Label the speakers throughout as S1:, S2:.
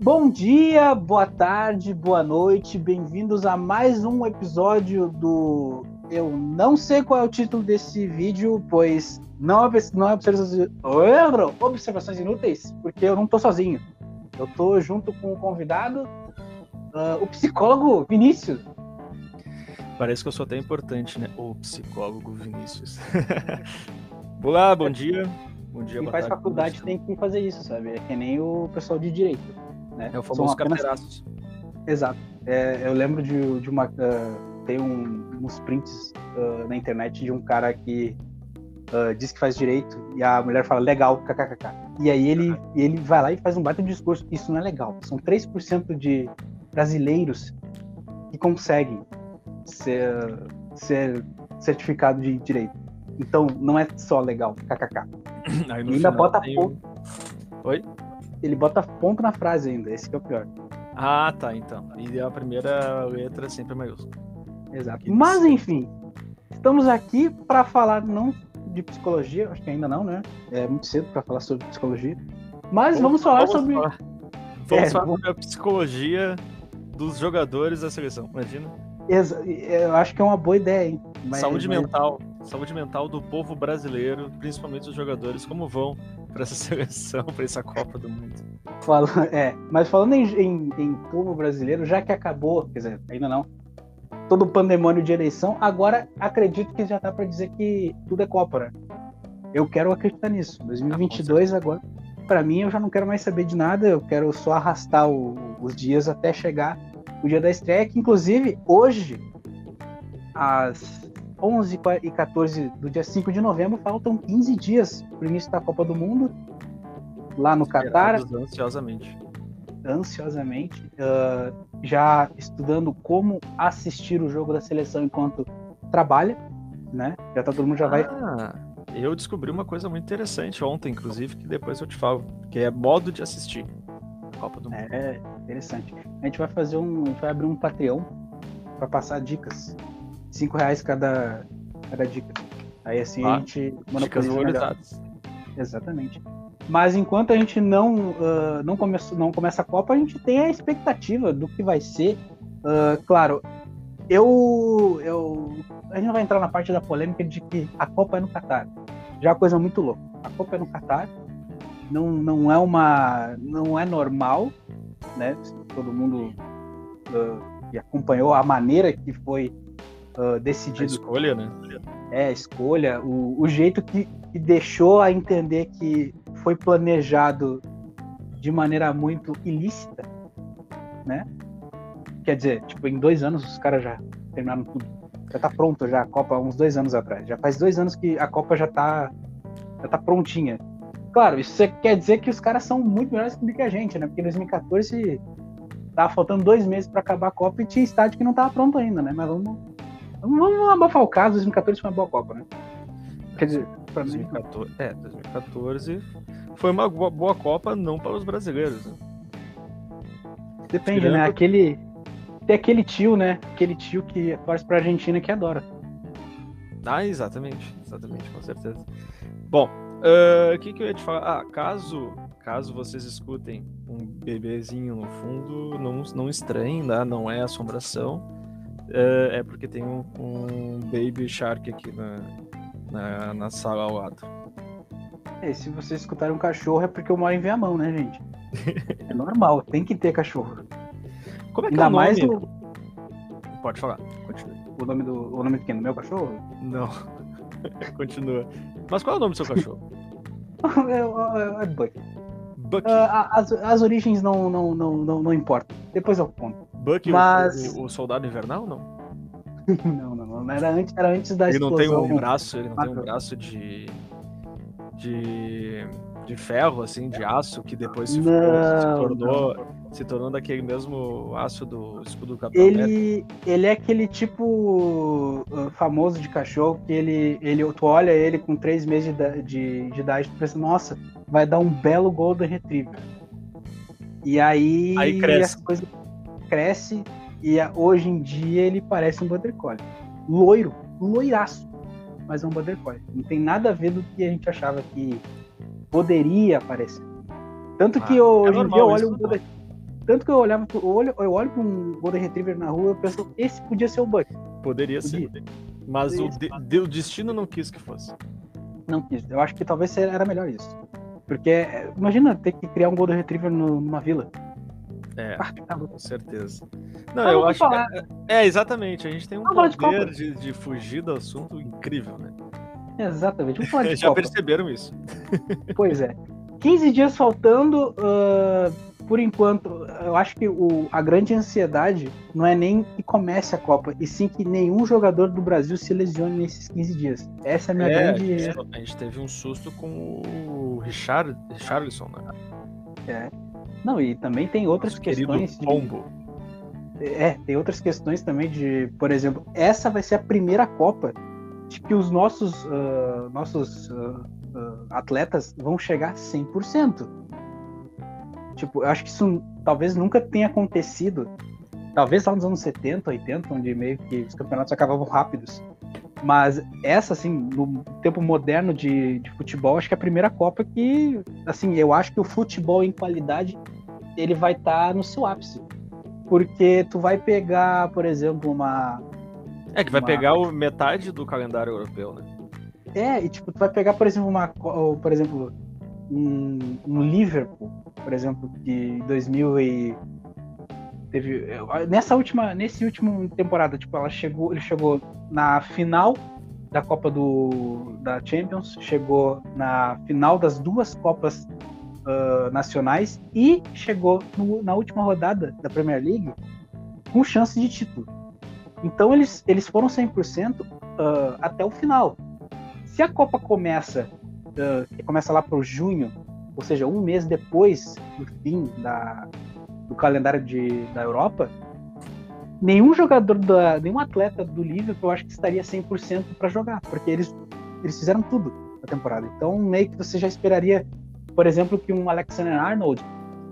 S1: Bom dia, boa tarde, boa noite, bem-vindos a mais um episódio do. Eu não sei qual é o título desse vídeo, pois não é, não é observações... observações inúteis, porque eu não tô sozinho. Eu tô junto com o convidado, uh, o psicólogo Vinícius.
S2: Parece que eu sou até importante, né? O psicólogo Vinícius. Olá, bom dia. Bom dia,
S1: Quem faz
S2: tarde,
S1: faculdade tem que fazer isso, sabe? É que nem o pessoal de direito. Né?
S2: É o famoso
S1: apenas... Exato. É, eu lembro de, de uma. Uh, tem um, uns prints uh, na internet de um cara que uh, diz que faz direito e a mulher fala legal, kkkk. E aí ele, uhum. ele vai lá e faz um baita discurso. Isso não é legal. São 3% de brasileiros que conseguem ser, ser certificado de direito. Então não é só legal, kkk.
S2: Aí
S1: ainda bota
S2: tem...
S1: ponto.
S2: Oi?
S1: Ele bota ponto na frase ainda, esse que é o pior.
S2: Ah, tá, então. E a primeira letra é sempre maiúscula.
S1: Exato. Mas enfim, estamos aqui para falar não de psicologia, acho que ainda não, né? É muito cedo para falar sobre psicologia. Mas vamos, vamos falar
S2: vamos
S1: sobre.
S2: Falar. Vamos é, falar sobre a psicologia dos jogadores da seleção, imagina.
S1: Exa eu acho que é uma boa ideia, hein?
S2: Mas, saúde mas... mental. Saúde mental do povo brasileiro, principalmente os jogadores, como vão para essa seleção, para essa Copa do Mundo.
S1: Fala, é, mas falando em, em, em povo brasileiro, já que acabou, quer dizer, ainda não, todo o pandemônio de eleição, agora acredito que já dá para dizer que tudo é Copa, né? Eu quero acreditar nisso. 2022 ah, agora, para mim, eu já não quero mais saber de nada, eu quero só arrastar o, os dias até chegar o dia da estreia, que inclusive hoje, às 11 e 14 do dia 5 de novembro, faltam 15 dias para o início da Copa do Mundo, lá no Catar.
S2: Ansiosamente.
S1: Ansiosamente. Uh, já estudando como assistir o jogo da seleção enquanto trabalha, né? Já tá todo mundo já ah,
S2: vai. Eu descobri uma coisa muito interessante ontem, inclusive, que depois eu te falo, que é modo de assistir a Copa do Mundo.
S1: É, interessante. A gente vai fazer um. A gente vai abrir um Patreon para passar dicas. Cinco reais cada, cada dica. Aí assim ah, a gente
S2: dicas valorizadas.
S1: Exatamente. Mas enquanto a gente não, uh, não, começa, não começa a Copa, a gente tem a expectativa do que vai ser. Uh, claro, eu, eu. A gente não vai entrar na parte da polêmica de que a Copa é no Catar. Já é uma coisa muito louca. A Copa é no Catar. Não, não é uma. Não é normal, né? Todo mundo uh, que acompanhou a maneira que foi uh, decidido. A
S2: escolha, né?
S1: É, a escolha, o, o jeito que, que deixou a entender que foi planejado de maneira muito ilícita, né? Quer dizer, tipo, em dois anos os caras já terminaram tudo. Já tá pronto já a Copa uns dois anos atrás. Já faz dois anos que a Copa já tá, já tá prontinha. Claro, isso quer dizer que os caras são muito melhores do que a gente, né? Porque em 2014 tava faltando dois meses para acabar a Copa e tinha estádio que não tava pronto ainda, né? Mas vamos, vamos, abafar o caso, 2014 foi uma boa Copa, né? Quer dizer,
S2: 2014, é, 2014 foi uma boa Copa, não para os brasileiros. Né?
S1: Depende, Tirando... né? Aquele. Tem aquele tio, né? Aquele tio que torce pra Argentina que adora.
S2: Ah, exatamente. Exatamente, com certeza. Bom, o uh, que, que eu ia te falar? Ah, caso, caso vocês escutem um bebezinho no fundo, não, não estranhem, né? não é assombração. Uh, é porque tem um, um Baby Shark aqui na, na, na sala ao lado.
S1: É, se vocês escutarem um cachorro é porque eu moro em Viamão, né, gente? É normal, tem que ter cachorro.
S2: Como é que Ainda é o nome? mais do... Pode falar, continua.
S1: O nome do o nome pequeno, meu cachorro?
S2: Não. continua. Mas qual é o nome do seu cachorro?
S1: é, é, é Buck. Buck. Uh, as, as origens não, não, não, não, não importam. Depois eu conto.
S2: Buck, Mas... o, o, o soldado invernal, não?
S1: não, não, não. Era antes, era antes da
S2: ele explosão. Ele não tem um braço, ele não tem um braço de. de. de ferro, assim, de aço, que depois se, não, se tornou. Não. Se tornou daquele mesmo aço do escudo do Capitão
S1: ele, ele é aquele tipo uh, famoso de cachorro que ele, ele, tu olha ele com três meses de, de, de idade e pensa, nossa, vai dar um belo Golden Retriever. E aí,
S2: aí cresce.
S1: essa coisa cresce e hoje em dia ele parece um Border Collie. Loiro, loiraço, mas é um Border Collie. Não tem nada a ver do que a gente achava que poderia aparecer. Tanto ah, que hoje é em dia eu olho um Border... Tanto que eu olhava, eu olho, eu olho pra um Golden Retriever na rua e eu penso, esse podia ser o Buck.
S2: Poderia ser. Mas o, de, o destino não quis que fosse.
S1: Não quis. Eu acho que talvez era melhor isso. Porque imagina ter que criar um Golden Retriever numa vila.
S2: É, ah, com certeza. Não, ah, eu acho falar. que. É, é, exatamente. A gente tem um Vamos poder de, de, de, fugir do assunto incrível, né?
S1: Exatamente. Vamos falar de
S2: Já Copa. perceberam isso.
S1: Pois é. 15 dias faltando. Uh, por enquanto, eu acho que o, a grande ansiedade não é nem que comece a Copa, e sim que nenhum jogador do Brasil se lesione nesses 15 dias. Essa é a minha é, grande.
S2: A gente, teve um susto com o Richard, Richarlison, né?
S1: É. Não, e também tem outras Nosso questões.
S2: Pombo.
S1: De... É, tem outras questões também de, por exemplo, essa vai ser a primeira Copa de que os nossos, uh, nossos uh, uh, atletas vão chegar a 100%. Tipo, eu acho que isso talvez nunca tenha acontecido. Talvez lá nos anos 70, 80, onde meio que os campeonatos acabavam rápidos. Mas essa, assim, no tempo moderno de, de futebol, acho que é a primeira Copa que, assim, eu acho que o futebol em qualidade, ele vai estar tá no seu ápice. Porque tu vai pegar, por exemplo, uma...
S2: É, que vai uma... pegar o metade do calendário europeu, né?
S1: É, e tipo, tu vai pegar, por exemplo, uma... Por exemplo, um, um Liverpool, por exemplo, que 2000 e teve nessa última nesse último temporada, tipo, ela chegou, ele chegou na final da Copa do da Champions, chegou na final das duas Copas uh, nacionais e chegou no, na última rodada da Premier League com chance de título. Então eles, eles foram 100% uh, até o final. Se a Copa começa uh, começa lá o junho, ou seja, um mês depois do fim da, do calendário de, da Europa, nenhum jogador, da, nenhum atleta do Liverpool eu acho que estaria 100% para jogar, porque eles, eles fizeram tudo na temporada. Então, meio que você já esperaria, por exemplo, que um Alexander Arnold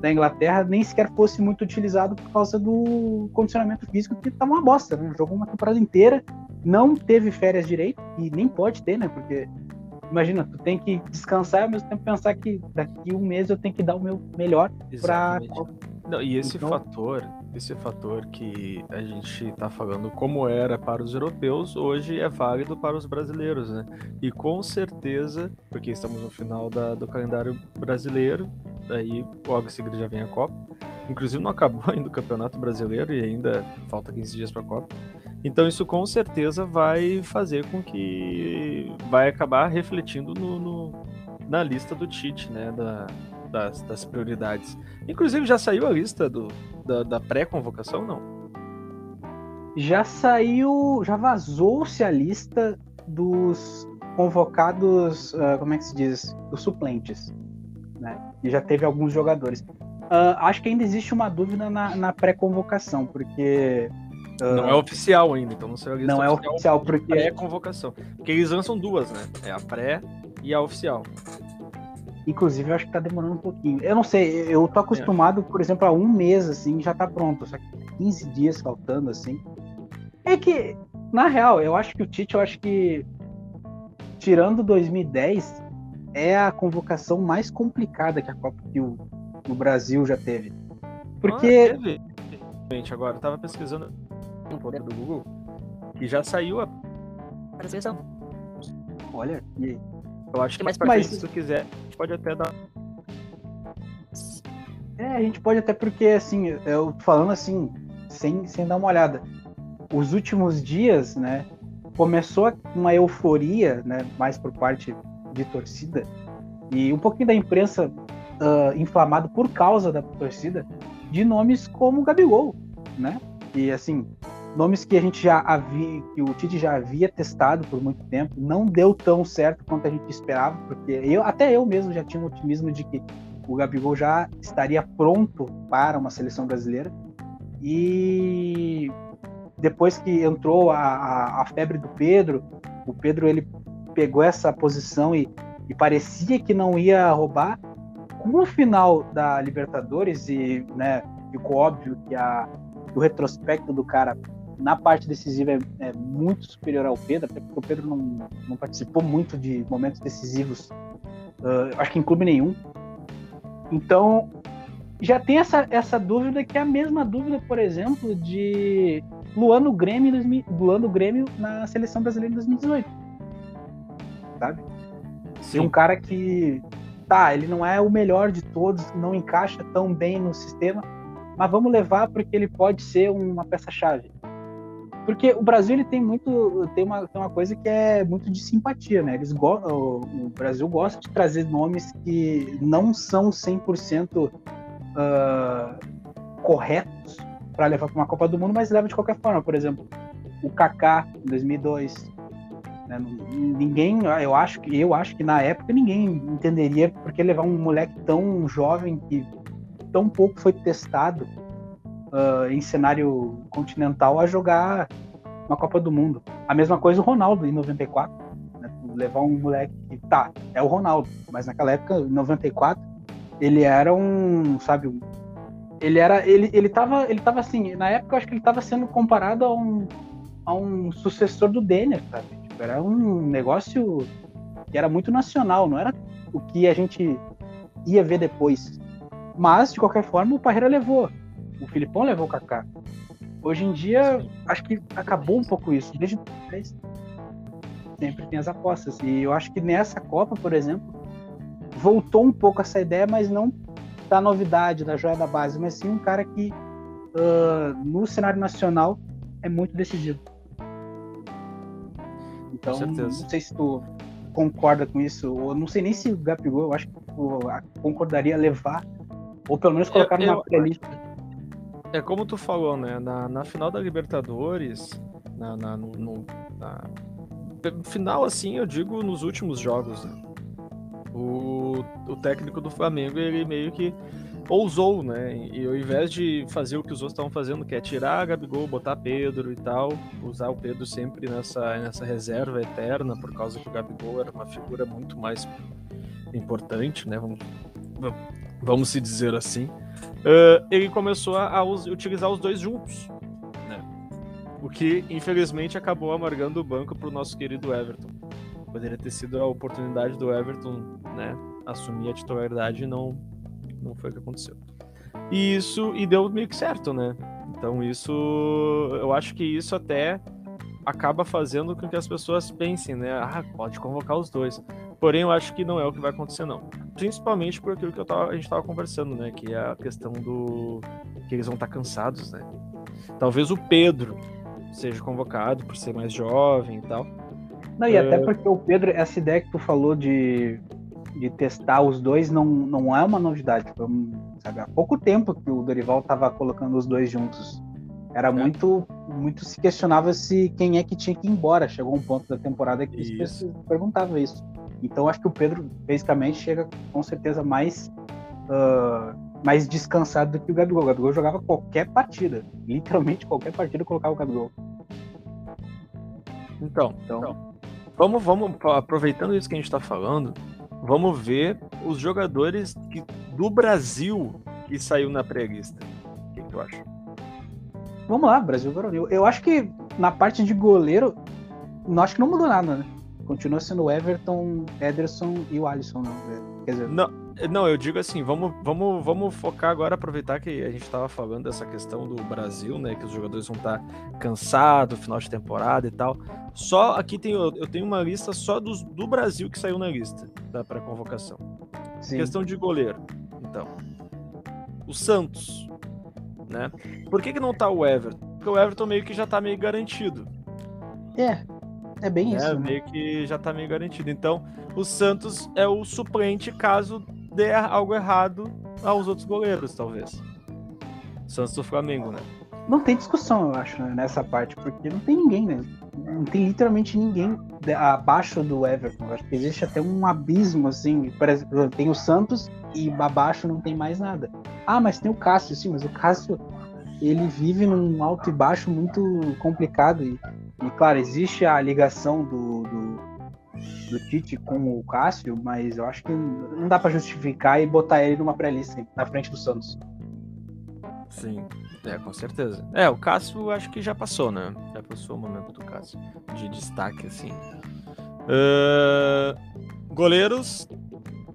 S1: da Inglaterra nem sequer fosse muito utilizado por causa do condicionamento físico que estava uma bosta, né? Jogou uma temporada inteira, não teve férias direito e nem pode ter, né? Porque imagina, tu tem que descansar e ao mesmo tempo pensar que daqui um mês eu tenho que dar o meu melhor para
S2: não, e esse então... fator, esse fator que a gente está falando como era para os europeus, hoje é válido para os brasileiros, né? E com certeza, porque estamos no final da, do calendário brasileiro, daí logo em seguida já vem a Copa. Inclusive não acabou ainda o Campeonato Brasileiro e ainda falta 15 dias para a Copa. Então isso com certeza vai fazer com que vai acabar refletindo no, no na lista do Tite, né? Da, das, das, prioridades. Inclusive já saiu a lista do, da, da pré-convocação, não?
S1: Já saiu, já vazou-se a lista dos convocados, uh, como é que se diz, dos suplentes, né? E já teve alguns jogadores. Uh, acho que ainda existe uma dúvida na, na pré-convocação, porque
S2: não é oficial ainda, então não
S1: sei Não é oficial, porque.
S2: É convocação. Porque eles lançam duas, né? É a pré e a oficial.
S1: Inclusive, eu acho que tá demorando um pouquinho. Eu não sei, eu tô acostumado, por exemplo, a um mês, assim, já tá pronto. Só que 15 dias faltando, assim. É que, na real, eu acho que o Tite, eu acho que, tirando 2010, é a convocação mais complicada que a Copa que o, o Brasil já teve. Porque. Ah, teve.
S2: Agora, eu tava pesquisando um ponto do Google, que já saiu a
S1: seleção. Olha, e aí?
S2: Eu acho que mais pra frente, se tu quiser, a gente pode até dar.
S1: É, a gente pode até porque, assim, eu falando assim, sem, sem dar uma olhada. Os últimos dias, né, começou uma euforia, né, mais por parte de torcida, e um pouquinho da imprensa uh, inflamado por causa da torcida, de nomes como Gabigol, né? E assim, nomes que a gente já havia, que o Tite já havia testado por muito tempo, não deu tão certo quanto a gente esperava, porque eu até eu mesmo já tinha um otimismo de que o Gabigol já estaria pronto para uma seleção brasileira. E depois que entrou a, a, a febre do Pedro, o Pedro ele pegou essa posição e, e parecia que não ia roubar. Com o final da Libertadores e né, ficou óbvio que a, o retrospecto do cara na parte decisiva é, é, muito superior ao Pedro, até porque o Pedro não, não participou muito de momentos decisivos, uh, acho que em clube nenhum. Então, já tem essa, essa dúvida que é a mesma dúvida, por exemplo, de Luan no Grêmio, Luan no Grêmio na seleção brasileira em 2018. Sabe? Sim. um cara que tá, ele não é o melhor de todos, não encaixa tão bem no sistema, mas vamos levar porque ele pode ser uma peça-chave. Porque o Brasil ele tem muito tem uma, tem uma coisa que é muito de simpatia, né? Eles go o, Brasil gosta de trazer nomes que não são 100% uh, ah, corretos para levar para uma Copa do Mundo, mas leva de qualquer forma. Por exemplo, o Kaká em 2002, né? Ninguém, eu acho que eu acho que na época ninguém entenderia porque levar um moleque tão jovem que tão pouco foi testado uh, em cenário continental a jogar uma Copa do Mundo. A mesma coisa o Ronaldo em 94. Né? Levar um moleque que tá, é o Ronaldo, mas naquela época, em 94, ele era um, sabe, ele era, ele, ele tava, ele tava assim, na época eu acho que ele tava sendo comparado a um, a um sucessor do Denner, sabe? Tipo, era um negócio que era muito nacional, não era o que a gente ia ver depois. Mas, de qualquer forma, o Parreira levou. O Filipão levou o Kaká. Hoje em dia, acho que acabou um pouco isso. Desde sempre tem as apostas. E eu acho que nessa Copa, por exemplo, voltou um pouco essa ideia, mas não da novidade, da joia da base, mas sim um cara que uh, no cenário nacional é muito decisivo. Então, não sei se tu concorda com isso, ou não sei nem se o Gabigol, eu acho que tu concordaria levar, ou pelo menos colocar eu, numa playlist.
S2: É como tu falou, né? Na, na final da Libertadores, na, na, no, no na, final, assim, eu digo nos últimos jogos, né? O, o técnico do Flamengo, ele meio que ousou, né? E ao invés de fazer o que os outros estavam fazendo, que é tirar a Gabigol, botar Pedro e tal, usar o Pedro sempre nessa, nessa reserva eterna, por causa que o Gabigol era uma figura muito mais importante, né? Vamos, vamos se dizer assim. Uh, ele começou a, a utilizar os dois juntos, né? O que, infelizmente, acabou amargando o banco para o nosso querido Everton. Poderia ter sido a oportunidade do Everton, né? Assumir a titularidade e não não foi o que aconteceu. E isso, e deu meio que certo, né? Então isso, eu acho que isso até acaba fazendo com que as pessoas pensem, né? Ah, pode convocar os dois. Porém, eu acho que não é o que vai acontecer, não. Principalmente por aquilo que tava, a gente estava conversando, né? Que é a questão do. que eles vão estar tá cansados, né? Talvez o Pedro seja convocado por ser mais jovem e tal.
S1: Não, e até porque o Pedro, essa ideia que tu falou de de testar os dois não, não é uma novidade. Foi, sabe, há pouco tempo que o Dorival estava colocando os dois juntos. Era é. muito, muito se questionava se quem é que tinha que ir embora. Chegou um ponto da temporada que isso. se perguntava isso. Então acho que o Pedro basicamente chega com certeza mais uh, mais descansado do que o Gabigol. O Gabigol jogava qualquer partida, literalmente qualquer partida colocava o Gabigol.
S2: Então, então, vamos, vamos aproveitando isso que a gente está falando, Vamos ver os jogadores que, do Brasil que saiu na pré-lista. O que, que, tu acha?
S1: Vamos lá, Brasil varonil. Eu acho que na parte de goleiro, não acho que não mudou nada, né? Continua sendo o Everton, Ederson e o Alisson, não.
S2: Quer dizer, não, não, eu digo assim, vamos, vamos, vamos focar agora, aproveitar que a gente estava falando dessa questão do Brasil, né? Que os jogadores vão estar tá cansados, final de temporada e tal. Só aqui tem, eu tenho uma lista só dos, do Brasil que saiu na lista da pré-convocação. Questão de goleiro, então. O Santos, né? Por que, que não tá o Everton? Porque o Everton meio que já tá meio garantido.
S1: É, é bem é, isso.
S2: Né? Meio que já tá meio garantido. Então, o Santos é o suplente caso dê algo errado aos outros goleiros, talvez. Santos do Flamengo, né?
S1: Não tem discussão, eu acho, né, nessa parte, porque não tem ninguém, né? Não tem literalmente ninguém abaixo do Everton. Eu acho que existe até um abismo, assim. Por exemplo, tem o Santos e abaixo não tem mais nada. Ah, mas tem o Cássio, sim, mas o Cássio ele vive num alto e baixo muito complicado. E, e claro, existe a ligação do, do do Tite com o Cássio, mas eu acho que não dá para justificar e botar ele numa pré-lista na frente do Santos.
S2: Sim, é, com certeza. É, o Cássio acho que já passou, né? Já passou o momento do Cássio de destaque, assim. Uh, goleiros,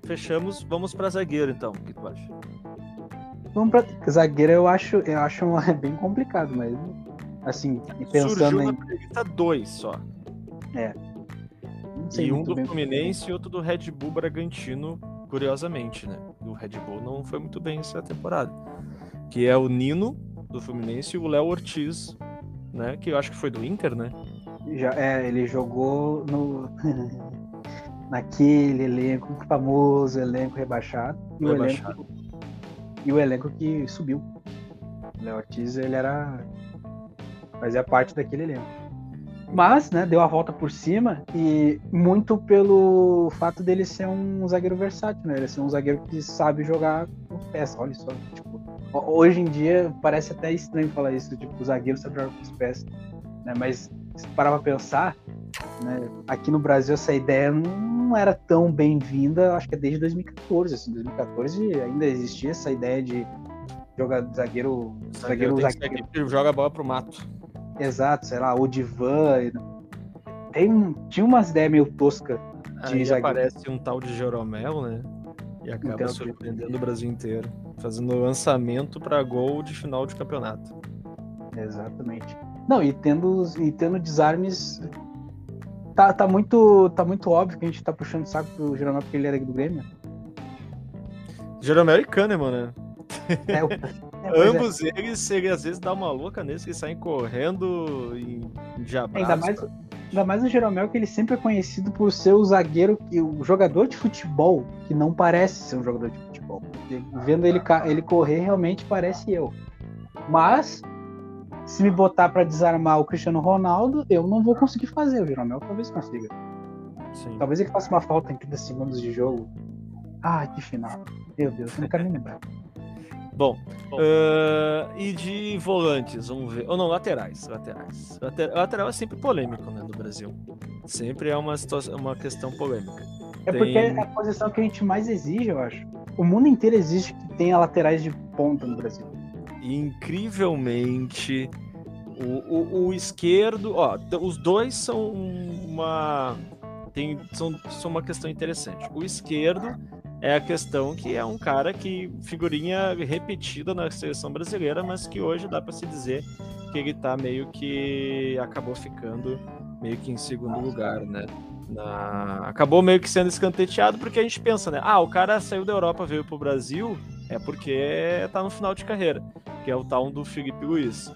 S2: fechamos. Vamos para zagueiro, então. O que tu acha?
S1: Vamos pra... Zagueiro eu acho, eu acho bem complicado, mas assim, pensando
S2: Surgiu
S1: em.
S2: na prevista dois só.
S1: É.
S2: E um do
S1: bem.
S2: Fluminense e outro do Red Bull Bragantino, curiosamente, né? O Red Bull não foi muito bem essa temporada. Que é o Nino, do Fluminense, e o Léo Ortiz, né? Que eu acho que foi do Inter, né?
S1: Já, é, ele jogou no. naquele elenco famoso, elenco rebaixado. E o
S2: Rebaixado.
S1: elenco, e o elenco que subiu. O Léo Ortiz, ele era. Fazia parte daquele elenco. Mas, né, deu a volta por cima e muito pelo fato dele ser um zagueiro versátil, né? Ele ser um zagueiro que sabe jogar com os pés. Olha só, tipo, ho- hoje em dia parece até estranho falar isso, tipo, o zagueiro sabe jogar com os pés, né? Mas se parar pra pensar, né, aqui no Brasil essa ideia não era tão bem-vinda, acho que é desde 2014, assim, 2014 ainda existia essa ideia de jogar zagueiro, zagueiro,
S2: Zagueiro tem que ser
S1: zagueiro
S2: joga a bola pro mato.
S1: Exato, sei lá, o Divan. Tem, tinha umas ideias meio toscas. De
S2: Aí
S1: zagueiro.
S2: aparece um tal de Jeromel, né? E acaba
S1: Então,
S2: surpreendendo o Brasil inteiro. Fazendo lançamento pra gol de final de campeonato.
S1: Exatamente. Não, e tendo, e tendo desarmes. Tá, tá, muito, tá muito óbvio que a gente tá puxando o saco pro Jeromel porque ele era do Grêmio.
S2: Jeromel e Kahneman, né?
S1: É, o- é, é.
S2: Ambos eles, ele às vezes dá uma louca nesse que saem correndo em, de abraço.
S1: Ainda mais, ainda mais o Jeromel, que ele sempre é conhecido por ser o zagueiro, que o jogador de futebol que não parece ser um jogador de futebol. Vendo ele, ele correr, realmente parece eu. Mas, se me botar pra desarmar o Cristiano Ronaldo, eu não vou conseguir fazer. O Jeromel talvez consiga.
S2: Sim.
S1: Talvez ele faça uma falta em 30 segundos de jogo. Ah, que final. Meu Deus, eu não quero nem lembrar.
S2: Bom, ah, e de volantes, vamos ver. Ou não, laterais. Laterais. Later- Lateral é sempre polêmico, né, no Brasil. Sempre é uma, situação, uma questão polêmica.
S1: É porque
S2: Tem-
S1: é a posição que a gente mais exige, eu acho. O mundo inteiro exige que tenha laterais de ponta no Brasil.
S2: Incrivelmente, o, o, o esquerdo, ó, os dois são uma tem, são, são uma questão interessante. O esquerdo é a questão que é um cara que figurinha repetida na seleção brasileira, mas que hoje dá para se dizer que ele tá meio que acabou ficando meio que em segundo lugar, né? Na- Acabou meio que sendo escanteteado porque a gente pensa, né? Ah, o cara saiu da Europa, veio pro Brasil, é porque tá no final de carreira, que é o tal do Felipe Luiz.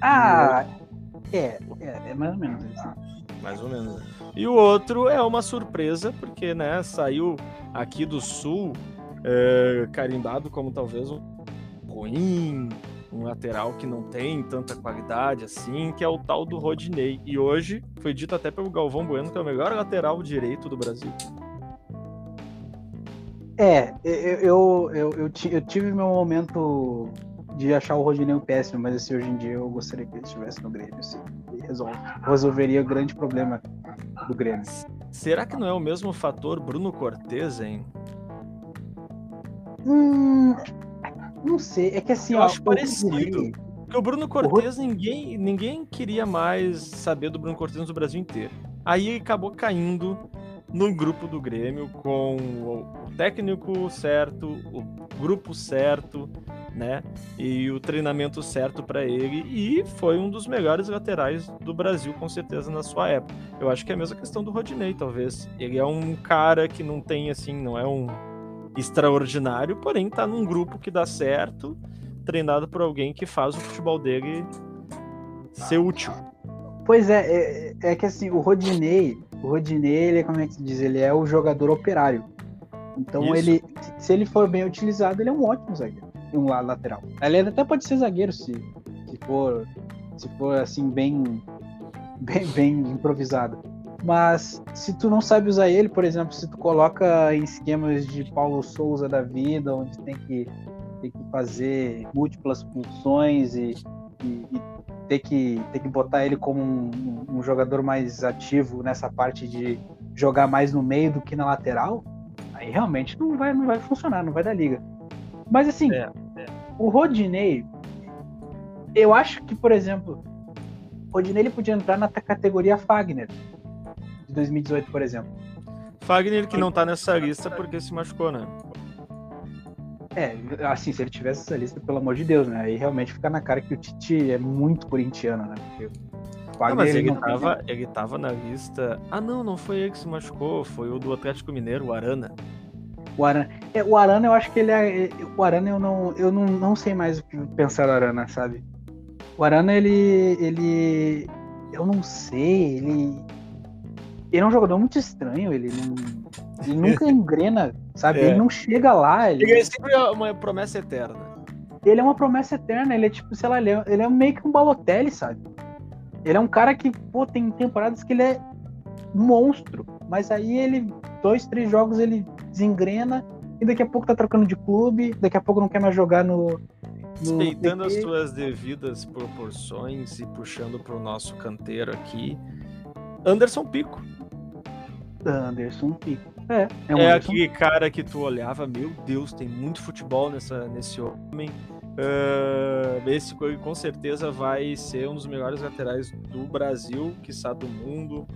S1: Ah, é, é, é mais ou menos isso.
S2: mais ou menos. né? E o outro é uma surpresa, porque né, saiu aqui do sul é, carimbado como talvez um ruim, um lateral que não tem tanta qualidade assim, que é o tal do Rodinei. E hoje foi dito até pelo Galvão Bueno que é o melhor lateral direito do Brasil.
S1: É, eu, eu, eu, eu, ti- eu tive meu momento de achar o Rodinei péssimo, mas assim, hoje em dia eu gostaria que ele estivesse no Grêmio, assim, resolve, resolveria o grande problema do Grêmio.
S2: Será que não é o mesmo fator Bruno Cortez, hein?
S1: Hum, não sei, é que assim,
S2: Eu
S1: ó,
S2: acho parecido. Porque o Bruno Cortez, ninguém, ninguém queria mais saber do Bruno Cortez no Brasil inteiro. Aí acabou caindo no grupo do Grêmio com o técnico certo, o grupo certo, né? E o treinamento certo para ele. E foi um dos melhores laterais do Brasil, com certeza, na sua época. Eu acho que é a mesma questão do Rodinei, talvez. Ele é um cara que não tem, assim, não é um extraordinário, porém tá num grupo que dá certo treinado por alguém que faz o futebol dele ser útil.
S1: Pois é, é, é que assim, o Rodinei, o Rodinei, ele, como é que se diz? Ele é o jogador operário. Então
S2: Isso.
S1: ele, se ele for bem utilizado, ele é um ótimo zagueiro. E um lado lateral. Ele até pode ser zagueiro se, se for, se for assim bem, bem, bem improvisado. Mas se tu não sabe usar ele, por exemplo, se tu coloca em esquemas de Paulo Souza da vida, onde tem que, tem que fazer múltiplas funções e, e- e ter que, ter que botar ele como um, um- jogador mais ativo nessa parte de jogar mais no meio do que na lateral, aí realmente não vai, não vai funcionar, não vai dar liga. Mas assim,
S2: É,
S1: o Rodinei, eu acho que, por exemplo, o Rodinei ele podia entrar na categoria Fagner, de 2018, por exemplo.
S2: Fagner que não tá nessa lista porque se machucou, né?
S1: É, assim, se ele tivesse essa lista, pelo amor de Deus, né? Aí realmente fica na cara que o Tite é muito corintiano, né? Porque
S2: não, mas ele, tava, ele tava na lista. Ah, não, não foi ele que se machucou, foi o do Atlético Mineiro, o Arana.
S1: O Arana, é, o Arana eu acho que ele é. O Arana eu não, eu não, não sei mais o que pensar do Arana, sabe? O Arana, ele. ele. Eu não sei, ele. Ele é um jogador muito estranho, ele não. Ele nunca engrena, sabe? É. Ele não chega lá.
S2: Ele... ele é sempre uma promessa eterna.
S1: Ele é uma promessa eterna, ele é tipo, sei lá, ele é, ele é meio que um Balotelli, sabe? Ele é um cara que, pô, tem temporadas que ele é um monstro. Mas aí ele, dois, três jogos, ele desengrena e daqui a pouco tá trocando de clube, daqui a pouco não quer mais jogar no.
S2: no Respeitando as suas devidas proporções e puxando pro nosso canteiro aqui. Anderson Pico.
S1: Anderson Pico. É,
S2: é, um é aquele cara que tu olhava, meu Deus, tem muito futebol nessa, nesse homem. Uh, esse com certeza vai ser um dos melhores laterais do Brasil, que está do mundo.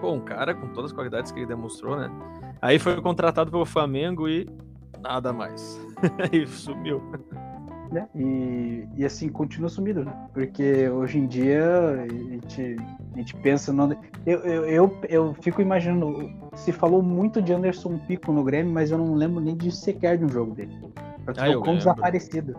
S2: Pô, um cara com todas as qualidades que ele demonstrou, né? Aí foi contratado pelo Flamengo e nada mais. Aí sumiu.
S1: Né? E, e assim, continua sumido, né? Porque hoje em dia a gente, a gente pensa. No... Eu, eu, eu, eu fico imaginando. Se falou muito de Anderson Pico no Grêmio, mas eu não lembro nem de sequer de um jogo dele.
S2: Ah, eu
S1: quão desaparecido.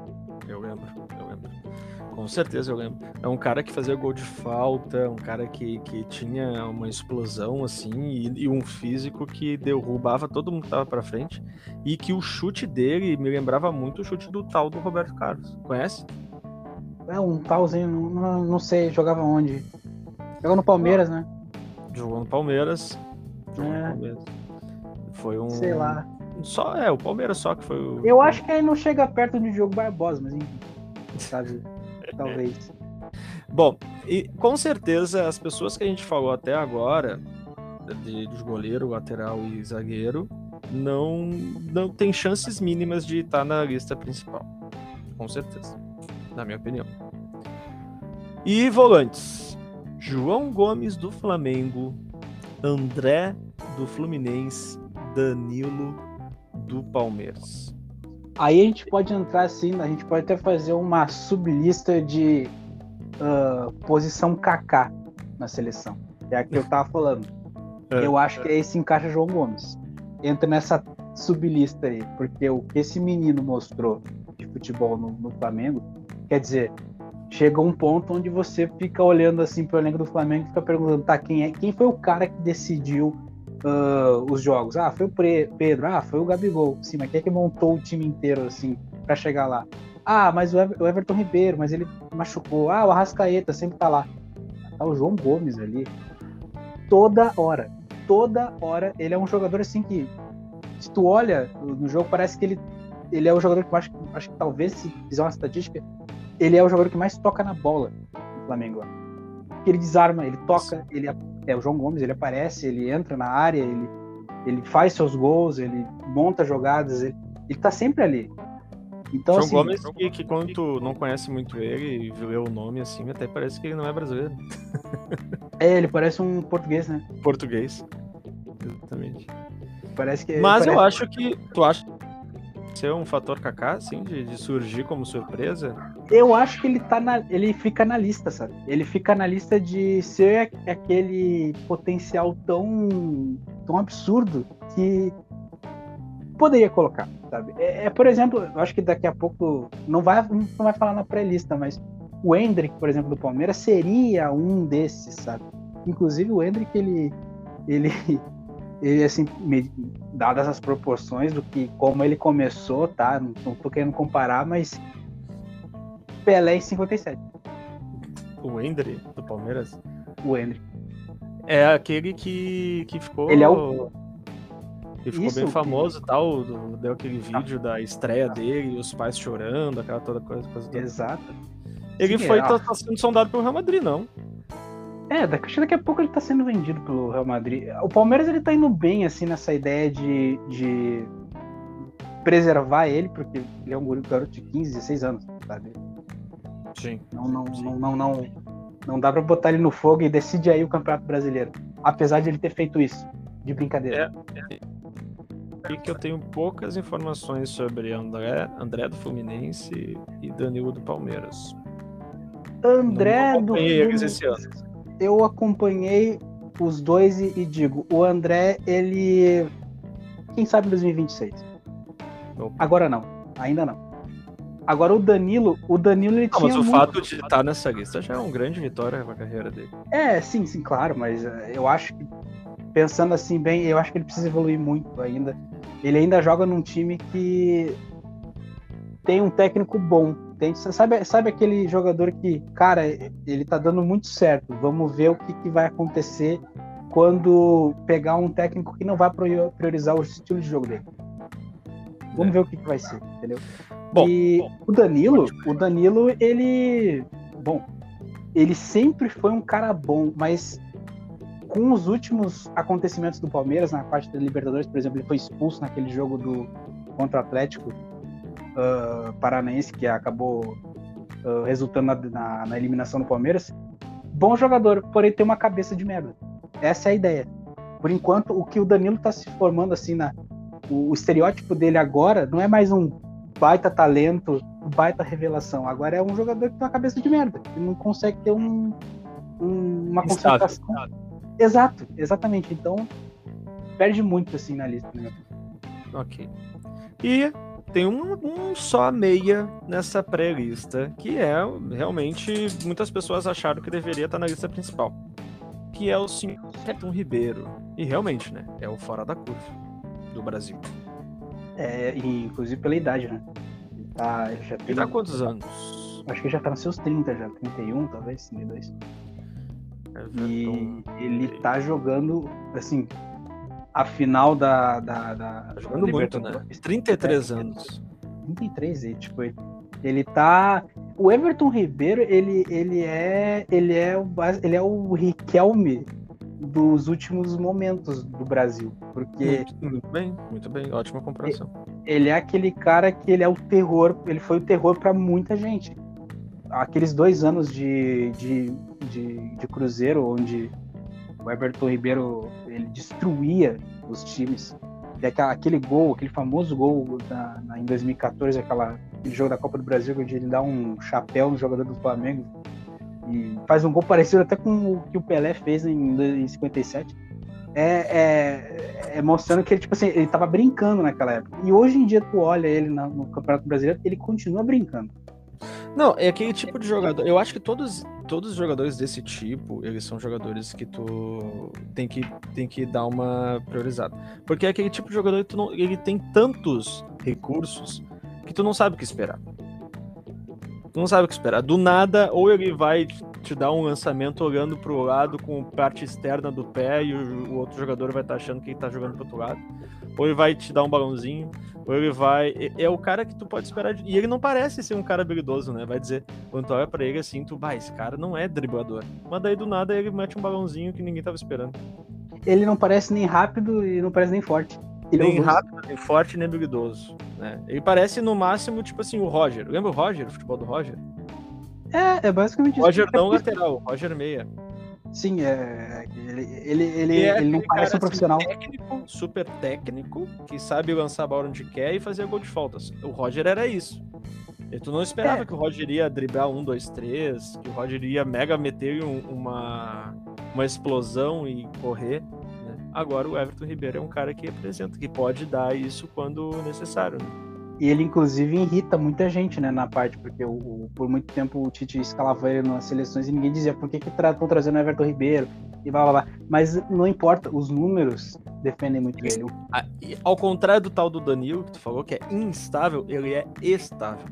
S2: Com certeza eu lembro. É um cara que fazia gol de falta, um cara que, que tinha uma explosão assim e, e um físico que derrubava todo mundo que tava pra frente. E que o chute dele me lembrava muito o chute do tal do Roberto Carlos. Conhece?
S1: É um talzinho, não, não sei, jogava onde? Jogou no Palmeiras, né?
S2: Jogou no Palmeiras. Jogou é. no Palmeiras. Foi um.
S1: Sei lá.
S2: Só é, o Palmeiras só que foi o.
S1: Eu acho que aí não chega perto do Diogo Barbosa, mas enfim. Sabe? Talvez.
S2: Bom, e com certeza as pessoas que a gente falou até agora, de, de goleiro, lateral e zagueiro, não, não tem chances mínimas de estar na lista principal. Com certeza. Na minha opinião. E volantes. João Gomes do Flamengo, André do Fluminense, Danilo do Palmeiras.
S1: Aí a gente pode entrar assim, a gente pode até fazer uma sublista de uh, posição KK na seleção. É a que eu tava falando. É, eu acho que aí se encaixa João Gomes. Entra nessa sublista aí, porque o que esse menino mostrou de futebol no, no Flamengo, quer dizer, chega um ponto onde você fica olhando assim pro elenco do Flamengo e fica perguntando, tá, quem é, quem foi o cara que decidiu uh, os jogos. Ah, foi o Pedro, ah, foi o Gabigol. Sim, mas quem é que montou o time inteiro, assim, para chegar lá? Ah, mas o, Ever o Everton Ribeiro, mas ele machucou. Ah, o Arrascaeta sempre tá lá. Tá o João Gomes ali. Toda hora. Toda hora. Ele é um jogador assim que. Se tu olha no jogo, parece que ele, ele é o jogador que eu acho, que talvez, se fizer uma estatística, ele é o jogador que mais toca na bola no Flamengo ele desarma, ele toca, ele é o João Gomes, ele aparece, ele entra na área, ele, ele faz seus gols, ele monta jogadas, ele, ele tá sempre ali.
S2: Então, João assim, Gomes, que, que, quando tu não conhece muito ele e vê o nome assim, até parece que ele não é brasileiro.
S1: É, ele parece um português, né?
S2: Português. Exatamente.
S1: Parece que.
S2: Mas
S1: parece...
S2: eu acho que. Tu acha ser um fator Kaká, assim, de, de, surgir como surpresa?
S1: Eu acho que ele tá na, ele fica na lista, sabe? Ele fica na lista de ser aquele potencial tão, tão absurdo que poderia colocar, sabe? É, é, por exemplo, eu acho que daqui a pouco não vai não vai falar na pré-lista, mas o Hendrick, por exemplo, do Palmeiras seria um desses, sabe? Inclusive o Hendrick ele ele ele assim, dadas as proporções do que como ele começou, tá? Não, não tô querendo comparar, mas Pelé em 57.
S2: O Hendry do Palmeiras?
S1: O Hendry.
S2: É aquele que, que ficou.
S1: Ele é o.
S2: Que ficou Isso, bem famoso e tal. Deu aquele vídeo ah. da estreia ah. dele, os pais chorando, aquela toda coisa. coisa toda.
S1: Exato.
S2: Ele Sim, foi é, tá, tá sendo sondado pelo Real Madrid, não.
S1: É, daqui, daqui a pouco ele tá sendo vendido pelo Real Madrid. O Palmeiras ele tá indo bem, assim, nessa ideia de, de preservar ele, porque ele é um garoto de 15, 16 anos, sabe?
S2: Sim.
S1: Não, não, Sim. não, não, não, não dá pra botar ele no fogo e decide aí o Campeonato Brasileiro. Apesar de ele ter feito isso, de brincadeira.
S2: É, aqui que eu tenho poucas informações sobre André, André do Fluminense e Danilo do Palmeiras.
S1: André do Fluminense. Eu acompanhei os dois e, e, digo, o André, ele. Quem sabe 2026? Opa. Agora não, ainda não. Agora o Danilo, o Danilo ele não, tinha.
S2: Mas o muito... fato de estar nessa lista já é uma grande vitória na carreira dele.
S1: É, sim, sim, claro, mas eh, eu acho que pensando assim bem, eu acho que ele precisa evoluir muito ainda. Ele ainda joga num time que tem um técnico bom. Tem, sabe, sabe aquele jogador que, cara, ele tá dando muito certo. Vamos ver o que, que vai acontecer quando pegar um técnico que não vai priorizar o estilo de jogo dele. Vamos é. ver o que, que vai ser, entendeu? Bom, e bom. o Danilo, o Danilo, ele, bom, ele sempre foi um cara bom, mas com os últimos acontecimentos do Palmeiras na parte da Libertadores, por exemplo, ele foi expulso naquele jogo do contra o Atlético uh, Paranaense que acabou uh, resultando na, na, na, eliminação do Palmeiras. Bom jogador, porém tem uma cabeça de merda. Essa é a ideia. Por enquanto, o que o Danilo está se formando assim na o, o estereótipo dele agora não é mais um baita talento, baita revelação. Agora é um jogador que tem uma cabeça de merda, que não consegue ter um, um, uma concentração. Exato, exatamente. Então, perde muito assim na lista. Né?
S2: Ok. E tem um, um só meia nessa pré-lista, que é realmente muitas pessoas acharam que deveria estar na lista principal. Que é o senhor Everton Ribeiro. E realmente, né? É o fora da curva do Brasil.
S1: É, e, inclusive pela idade, né?
S2: Ele tá, ele já tem. Ele tá quantos anos?
S1: Acho que já tá nos seus 30 já, 31, talvez, 32. E ele tá jogando, assim, a final da. da, da
S2: tá jogando muito, né? 33 é, anos.
S1: 33, e, tipo, ele tá. O Everton Ribeiro, ele, ele é. Ele é o, ele é o Riquelme dos últimos momentos do Brasil. Porque.
S2: Muito, muito, bem, muito bem, ótima comparação.
S1: Ele é aquele cara que ele é o terror, ele foi o terror para muita gente. Aqueles dois anos de, de, de, de Cruzeiro, onde o Everton Ribeiro ele destruía os times. E aquele gol, aquele famoso gol na, em 2014, aquela, aquele jogo da Copa do Brasil, onde ele dá um chapéu no jogador do Flamengo, e faz um gol parecido até com o que o Pelé fez em, em 57. É, é, é, mostrando que ele, tipo assim, ele tava brincando naquela época. E hoje em dia tu olha ele no, no Campeonato Brasileiro, ele continua brincando.
S2: Não, é aquele tipo de jogador. Eu acho que todos, todos os jogadores desse tipo, eles são jogadores que tu tem que, tem que dar uma priorizada. Porque é aquele tipo de jogador que tu não, ele tem tantos recursos que tu não sabe o que esperar. Tu não sabe o que esperar. Do nada, ou ele vai te dar um lançamento olhando pro lado com parte externa do pé e o, o outro jogador vai estar tá achando que ele tá jogando pro outro lado. Ou ele vai te dar um balãozinho, ou ele vai. É, é o cara que tu pode esperar. De... E ele não parece ser um cara habilidoso, né? Vai dizer, quando tu olha pra ele assim, tu, vai, esse cara não é driblador. Mas daí do nada ele mete um balãozinho que ninguém tava esperando.
S1: Ele não parece nem rápido e não parece nem forte.
S2: Ele nem é rápido, nem forte, nem habilidoso. Né? Ele parece no máximo, tipo assim, o Roger. Lembra o Roger, o futebol do Roger?
S1: É, é basicamente
S2: Roger isso. Roger não lateral, Roger meia.
S1: Sim, é. Ele, ele, ele, é ele não parece um profissional.
S2: Assim, técnico, super técnico, que sabe lançar a bola onde quer e fazer gol de faltas. O Roger era isso. E tu não esperava é. que o Roger ia driblar um, dois, três, que o Roger ia mega meter um, uma, uma explosão e correr. Agora o Everton Ribeiro é um cara que representa, que pode dar isso quando necessário. Né?
S1: E ele, inclusive, irrita muita gente, né, na parte, porque o, o, por muito tempo o Tite escalava ele nas seleções e ninguém dizia por que estão tra trazendo o Everton Ribeiro e blá blá blá. Mas não importa, os números defendem muito ele.
S2: Ao contrário do tal do Danilo, que tu falou que é instável, ele é estável.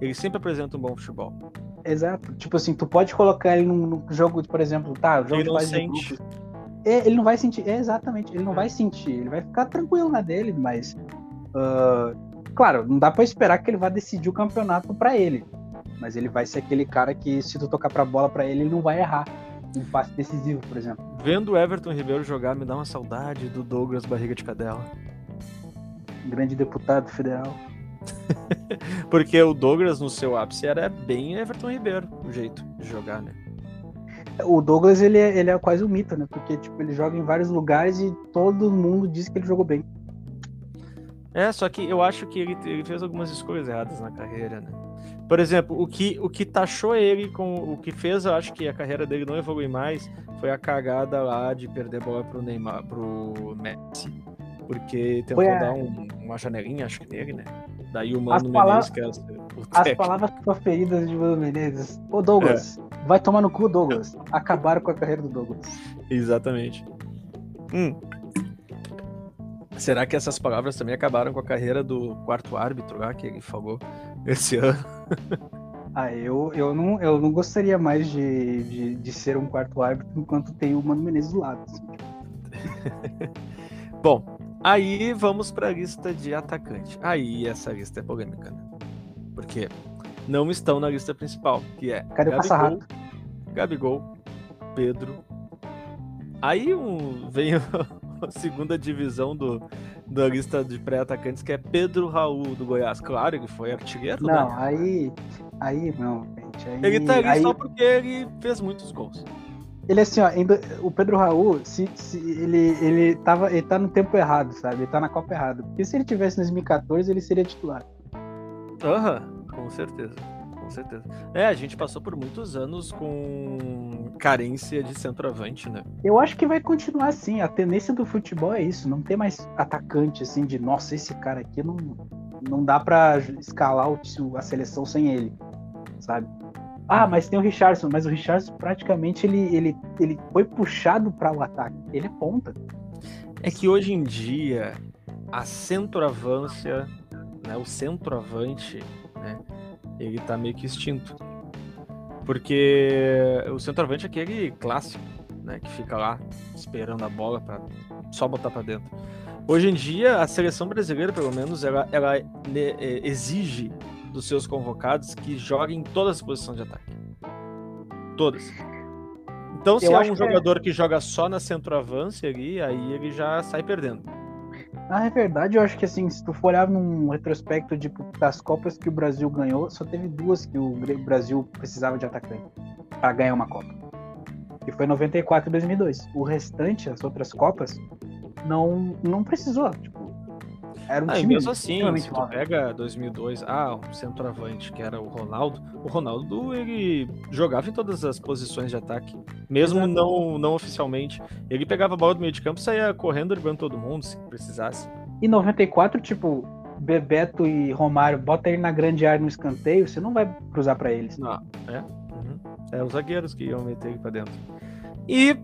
S2: Ele sempre apresenta um bom futebol.
S1: Exato. Tipo assim, tu pode colocar ele num jogo, por exemplo, tá, jogo
S2: ele de fase de grupos
S1: é, ele não vai sentir, é, exatamente, ele não vai sentir, ele vai ficar tranquilo na dele, mas uh, claro, não dá para esperar que ele vá decidir o campeonato para ele, mas ele vai ser aquele cara que se tu tocar para bola para ele, ele não vai errar um passe decisivo, por exemplo.
S2: Vendo o Everton Ribeiro jogar me dá uma saudade do Douglas Barriga de Cadela.
S1: Grande deputado federal.
S2: Porque o Douglas no seu ápice era bem Everton Ribeiro, o jeito de jogar, né?
S1: O Douglas, ele é, ele é quase um mito, né? Porque, tipo, ele joga em vários lugares e todo mundo diz que ele jogou bem.
S2: É, só que eu acho que ele, ele fez algumas escolhas erradas na carreira, né? Por exemplo, o que, o que taxou ele com. O que fez, eu acho que a carreira dele não evolui mais foi a cagada lá de perder bola pro Neymar, pro Messi. Porque tentou
S1: a-
S2: dar um- uma janelinha, acho que nele, né? Daí o Mano
S1: As
S2: Menezes,
S1: palavras-
S2: que o
S1: As palavras preferidas de Mano Menezes. Ô Douglas, vai tomar no cu, Douglas. Acabaram com a carreira do Douglas.
S2: Exatamente. Hum. Será que essas palavras também acabaram com a carreira do quarto árbitro lá que ele falou esse ano?
S1: Ah, eu, eu, não, eu não gostaria mais de, de, de ser um quarto árbitro enquanto tem o Mano Menezes do lado. assim.
S2: Bom, aí vamos para a lista de atacante. Aí essa lista é polêmica, né? Porque não estão na lista principal, que é
S1: Cadê o Passa-Rato?
S2: Gabigol, Pedro. Aí um, vem a segunda divisão do, da lista de pré-atacantes, que é Pedro Raul do Goiás. Claro, ele foi artilheiro,
S1: Não,
S2: né?
S1: aí. Aí não, gente. Aí,
S2: Ele tá ali
S1: aí,
S2: só porque ele fez muitos gols.
S1: Ele assim, ó, o Pedro Raul, se, se ele, ele, tava, ele tá no tempo errado, sabe? Ele tá na Copa errada. Porque se ele tivesse em 2014, ele seria titular.
S2: Aham, com certeza. Com certeza. É, a gente passou por muitos anos com carência de centroavante, né?
S1: Eu acho que vai continuar assim. A tendência do futebol é isso. Não tem mais atacante assim de nossa, esse cara aqui não, não dá pra escalar o, a seleção sem ele, sabe? Ah, mas tem o Richardson, mas o Richardson praticamente ele, ele, ele foi puxado para o ataque. Ele é ponta.
S2: É que hoje em dia a centroavância, né, o centroavante, né, ele tá meio que extinto. Porque o centroavante é aquele clássico, né, que fica lá esperando a bola para só botar para dentro. Hoje em dia a seleção brasileira, pelo menos, ela, ela né, é, exige dos seus convocados que joguem em todas as posições de ataque. Todas. Então, se
S1: Eu
S2: é um
S1: que é-
S2: jogador que joga só na centroavância ali, aí ele já sai perdendo.
S1: Na verdade, eu acho que assim, se tu for olhar num retrospecto de, das Copas que o Brasil ganhou, só teve duas que o Brasil precisava de atacante para ganhar uma Copa. Que foi 94 e 2002. O restante, as outras Copas, não, não precisou. Tipo, era um
S2: Ah,
S1: time
S2: mesmo assim, se tu pega 2002, ah, um centroavante que era o Ronaldo, o Ronaldo ele jogava em todas as posições de ataque, mesmo
S1: Exato.
S2: não, não oficialmente. Ele pegava a bola do meio de campo e saía correndo, driblando todo mundo, se precisasse.
S1: E 94, tipo, Bebeto e Romário, bota ele na grande área no escanteio, você não vai cruzar para eles.
S2: Não, é? Uhum. É os zagueiros que iam meter ele pra dentro. E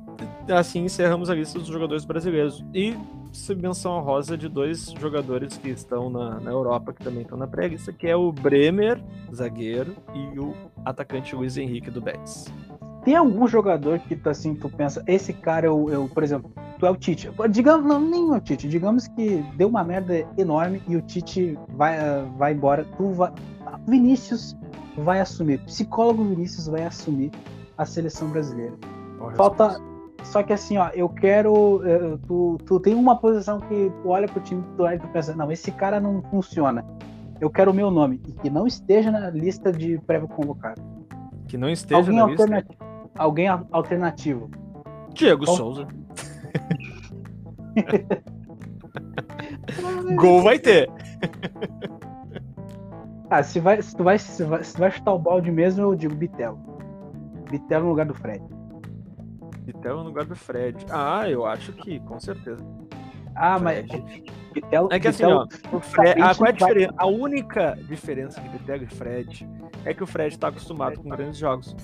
S2: assim encerramos a lista dos jogadores brasileiros. E se menção rosa de dois jogadores que estão na, na Europa, que também estão na pré-lista, que é o Bremer, zagueiro, e o atacante Luiz Henrique do Betis.
S1: Tem algum jogador que tu assim, tu pensa, esse cara eu, eu por exemplo, tu é o Tite. Digamos, não, nem o Tite, digamos que deu uma merda enorme e o Tite vai, vai embora, tu vai, Vinícius vai assumir, psicólogo Vinícius vai assumir a seleção brasileira. Falta, só que assim, ó, eu quero, eh, tu, tu tem uma posição que tu olha pro time titular e tu pensa, não, esse cara não funciona. Eu quero o meu nome e que não esteja na lista de prévio convocado.
S2: Que não esteja
S1: Alguém
S2: na lista.
S1: alternativo. Alguém al- alternativo.
S2: Diego
S1: Qual-
S2: Souza. Gol vai ter.
S1: Ah, se, vai, se, tu vai, se, vai, se tu vai chutar o balde mesmo, eu digo Bitelo. Bitelo no lugar do Fred.
S2: Então, no lugar do Fred. Ah, eu acho que, com certeza.
S1: Ah, mas
S2: Fred.
S1: Bitelo.
S2: É que assim,
S1: Bitelo
S2: ó, o Fred, a,
S1: fisicamente
S2: qual é a, diferença? a única diferença que Bitelo e Fred é que o Fred tá acostumado com grandes jogos.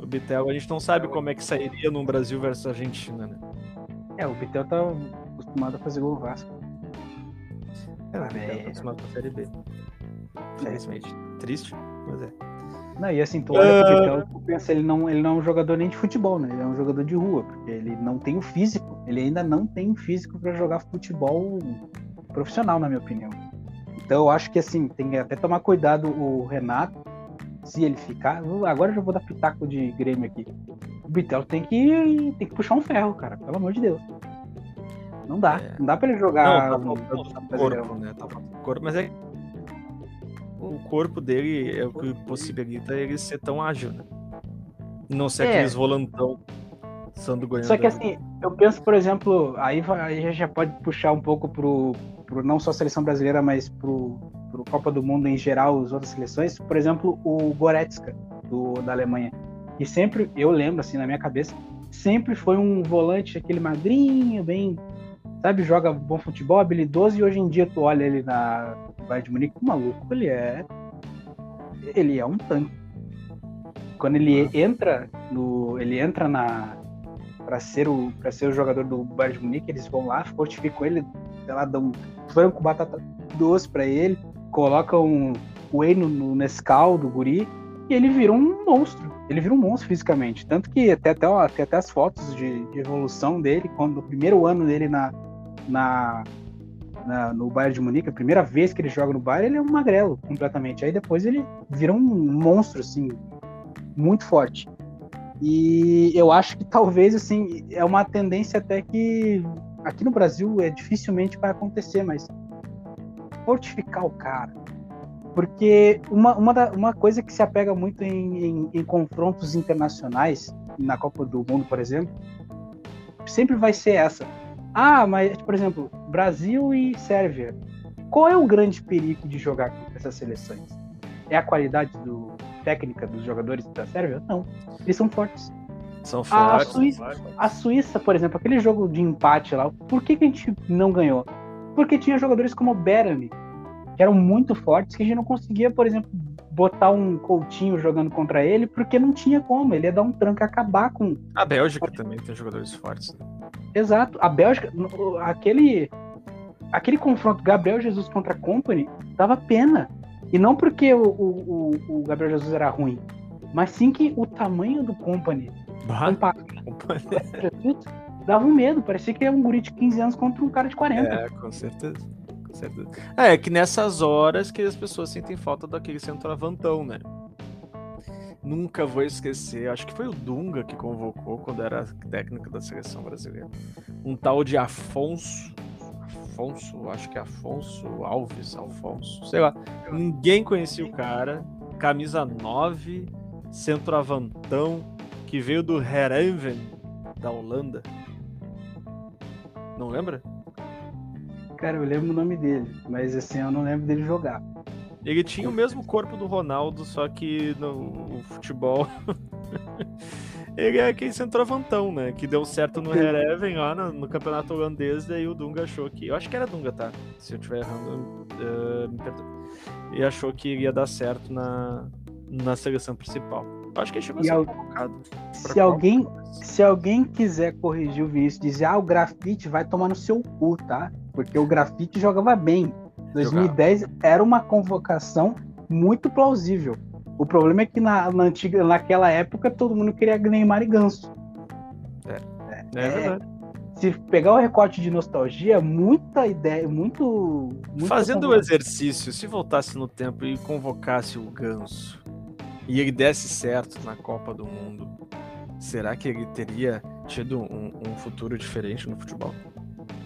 S2: O Bitelo, a gente não sabe como é que sairia num Brasil versus Argentina, né?
S1: É, o Bitelo tá acostumado a fazer gol no Vasco.
S2: É, o
S1: Ah,
S2: Bitelo
S1: é.
S2: tá acostumado com a Série B. Infelizmente. Triste, mas é.
S1: Não, e assim, tu olha pro
S2: Ah.
S1: Bitelo, tu pensa, ele não, ele não é um jogador nem de futebol, né? Ele é um jogador de rua, porque ele não tem o físico. Ele ainda não tem o físico pra jogar futebol profissional, na minha opinião. Então eu acho que assim, tem que até tomar cuidado o Renato, se ele ficar. Agora eu já vou dar pitaco de Grêmio aqui. O Bitelo tem que, tem que puxar um ferro, cara, pelo amor de Deus. Não dá.
S2: É.
S1: Não dá pra ele
S2: Não,
S1: jogar.
S2: tá
S1: no-
S2: faltando corpo, né? Tá faltando corpo, mas é. O corpo dele é o que possibilita ele ser tão ágil, né? Não ser
S1: É.
S2: aqueles volantão. Sandro Goiânia.
S1: Só que assim, eu penso, por exemplo, aí, aí a gente já pode puxar um pouco pro, pro não só a seleção brasileira, mas pro, pro Copa do Mundo em geral, as outras seleções. Por exemplo, o Goretzka, do, da Alemanha. E sempre, eu lembro, assim, na minha cabeça, sempre foi um volante, aquele magrinho, bem, sabe, joga bom futebol, habilidoso, e hoje em dia tu olha ele na no Bayern de Munique, o maluco, ele é. Ele é um tanque. Quando ele entra no. Ele entra na. Pra ser, o, pra ser o jogador do Bayern de Munique, eles vão lá, fortificam ele, sei lá, dão um frango batata doce pra ele, colocam um whey no, no Nescau do guri, e ele vira um monstro. Ele vira um monstro fisicamente. Tanto que até, até, ó, tem até as fotos de, de evolução dele, quando o primeiro ano dele na, na, na- no Bayern de Munique, a primeira vez que ele joga no Bayern, ele é um magrelo completamente. Aí depois ele vira um monstro, assim, muito forte. E eu acho que talvez, assim, é uma tendência até que aqui no Brasil é dificilmente vai acontecer, mas fortificar o cara. Porque uma, uma, da- uma coisa que se apega muito em, em- em confrontos internacionais, na Copa do Mundo, por exemplo, sempre vai ser essa. Ah, mas, por exemplo, Brasil e Sérvia. Qual é o grande perigo de jogar com essas seleções? É a qualidade do, técnica dos jogadores da Sérvia? Não. Eles são fortes.
S2: São
S1: A
S2: fortes.
S1: Suíça, a Suíça, por exemplo, aquele jogo de empate lá, por que, que a gente não ganhou? Porque tinha jogadores como o Berami, que eram muito fortes, que a gente não conseguia, por exemplo, botar um Coutinho jogando contra ele, porque não tinha como. Ele ia dar um tranco e acabar com.
S2: A Bélgica também tem jogadores fortes. né?
S1: Exato. A Bélgica, aquele, aquele confronto Gabriel Jesus contra Company dava pena. E não porque o, o, o- Gabriel Jesus era ruim, mas sim que o tamanho do Company
S2: Bah,
S1: Jesus dava um medo. Parecia que era um guri de 15 anos contra um cara de 40.
S2: É, com certeza. Certeza. É, que nessas horas que as pessoas sentem falta daquele centroavantão, né? Nunca vou esquecer, acho que foi o Dunga que convocou quando era técnico da seleção brasileira. Um tal de Afonso. Afonso, acho que é Afonso Alves, Alfonso, sei lá. Ninguém conhecia o cara. Camisa 9, centroavantão, que veio do Herenveen, da Holanda. Não lembra?
S1: Cara, eu lembro o nome dele, mas assim, eu não lembro dele jogar.
S2: Ele tinha o mesmo corpo do Ronaldo, só que no futebol. ele é aquele centroavantão, né? Que deu certo no Hereven lá no, no campeonato holandês, daí o Dunga achou que. Eu acho que era Dunga, tá? Se eu estiver errando, eh, me perdoe. E achou que iria dar certo na, na seleção principal. Eu acho que ele chegou a ser
S1: al-
S2: convocado.
S1: Se alguém, se alguém quiser corrigir o Vinícius e dizer, ah, o grafite vai tomar no seu cu, tá? Porque o grafite jogava bem. 2010 era uma convocação muito plausível. O problema é que na, na antiga, naquela época todo mundo queria Neymar e Ganso.
S2: É, verdade.
S1: Se pegar o recorte de nostalgia, muita ideia, muito.
S2: Fazendo o exercício, se voltasse no tempo e convocasse o Ganso e ele desse certo na Copa do Mundo, será que ele teria tido um, um futuro diferente no futebol?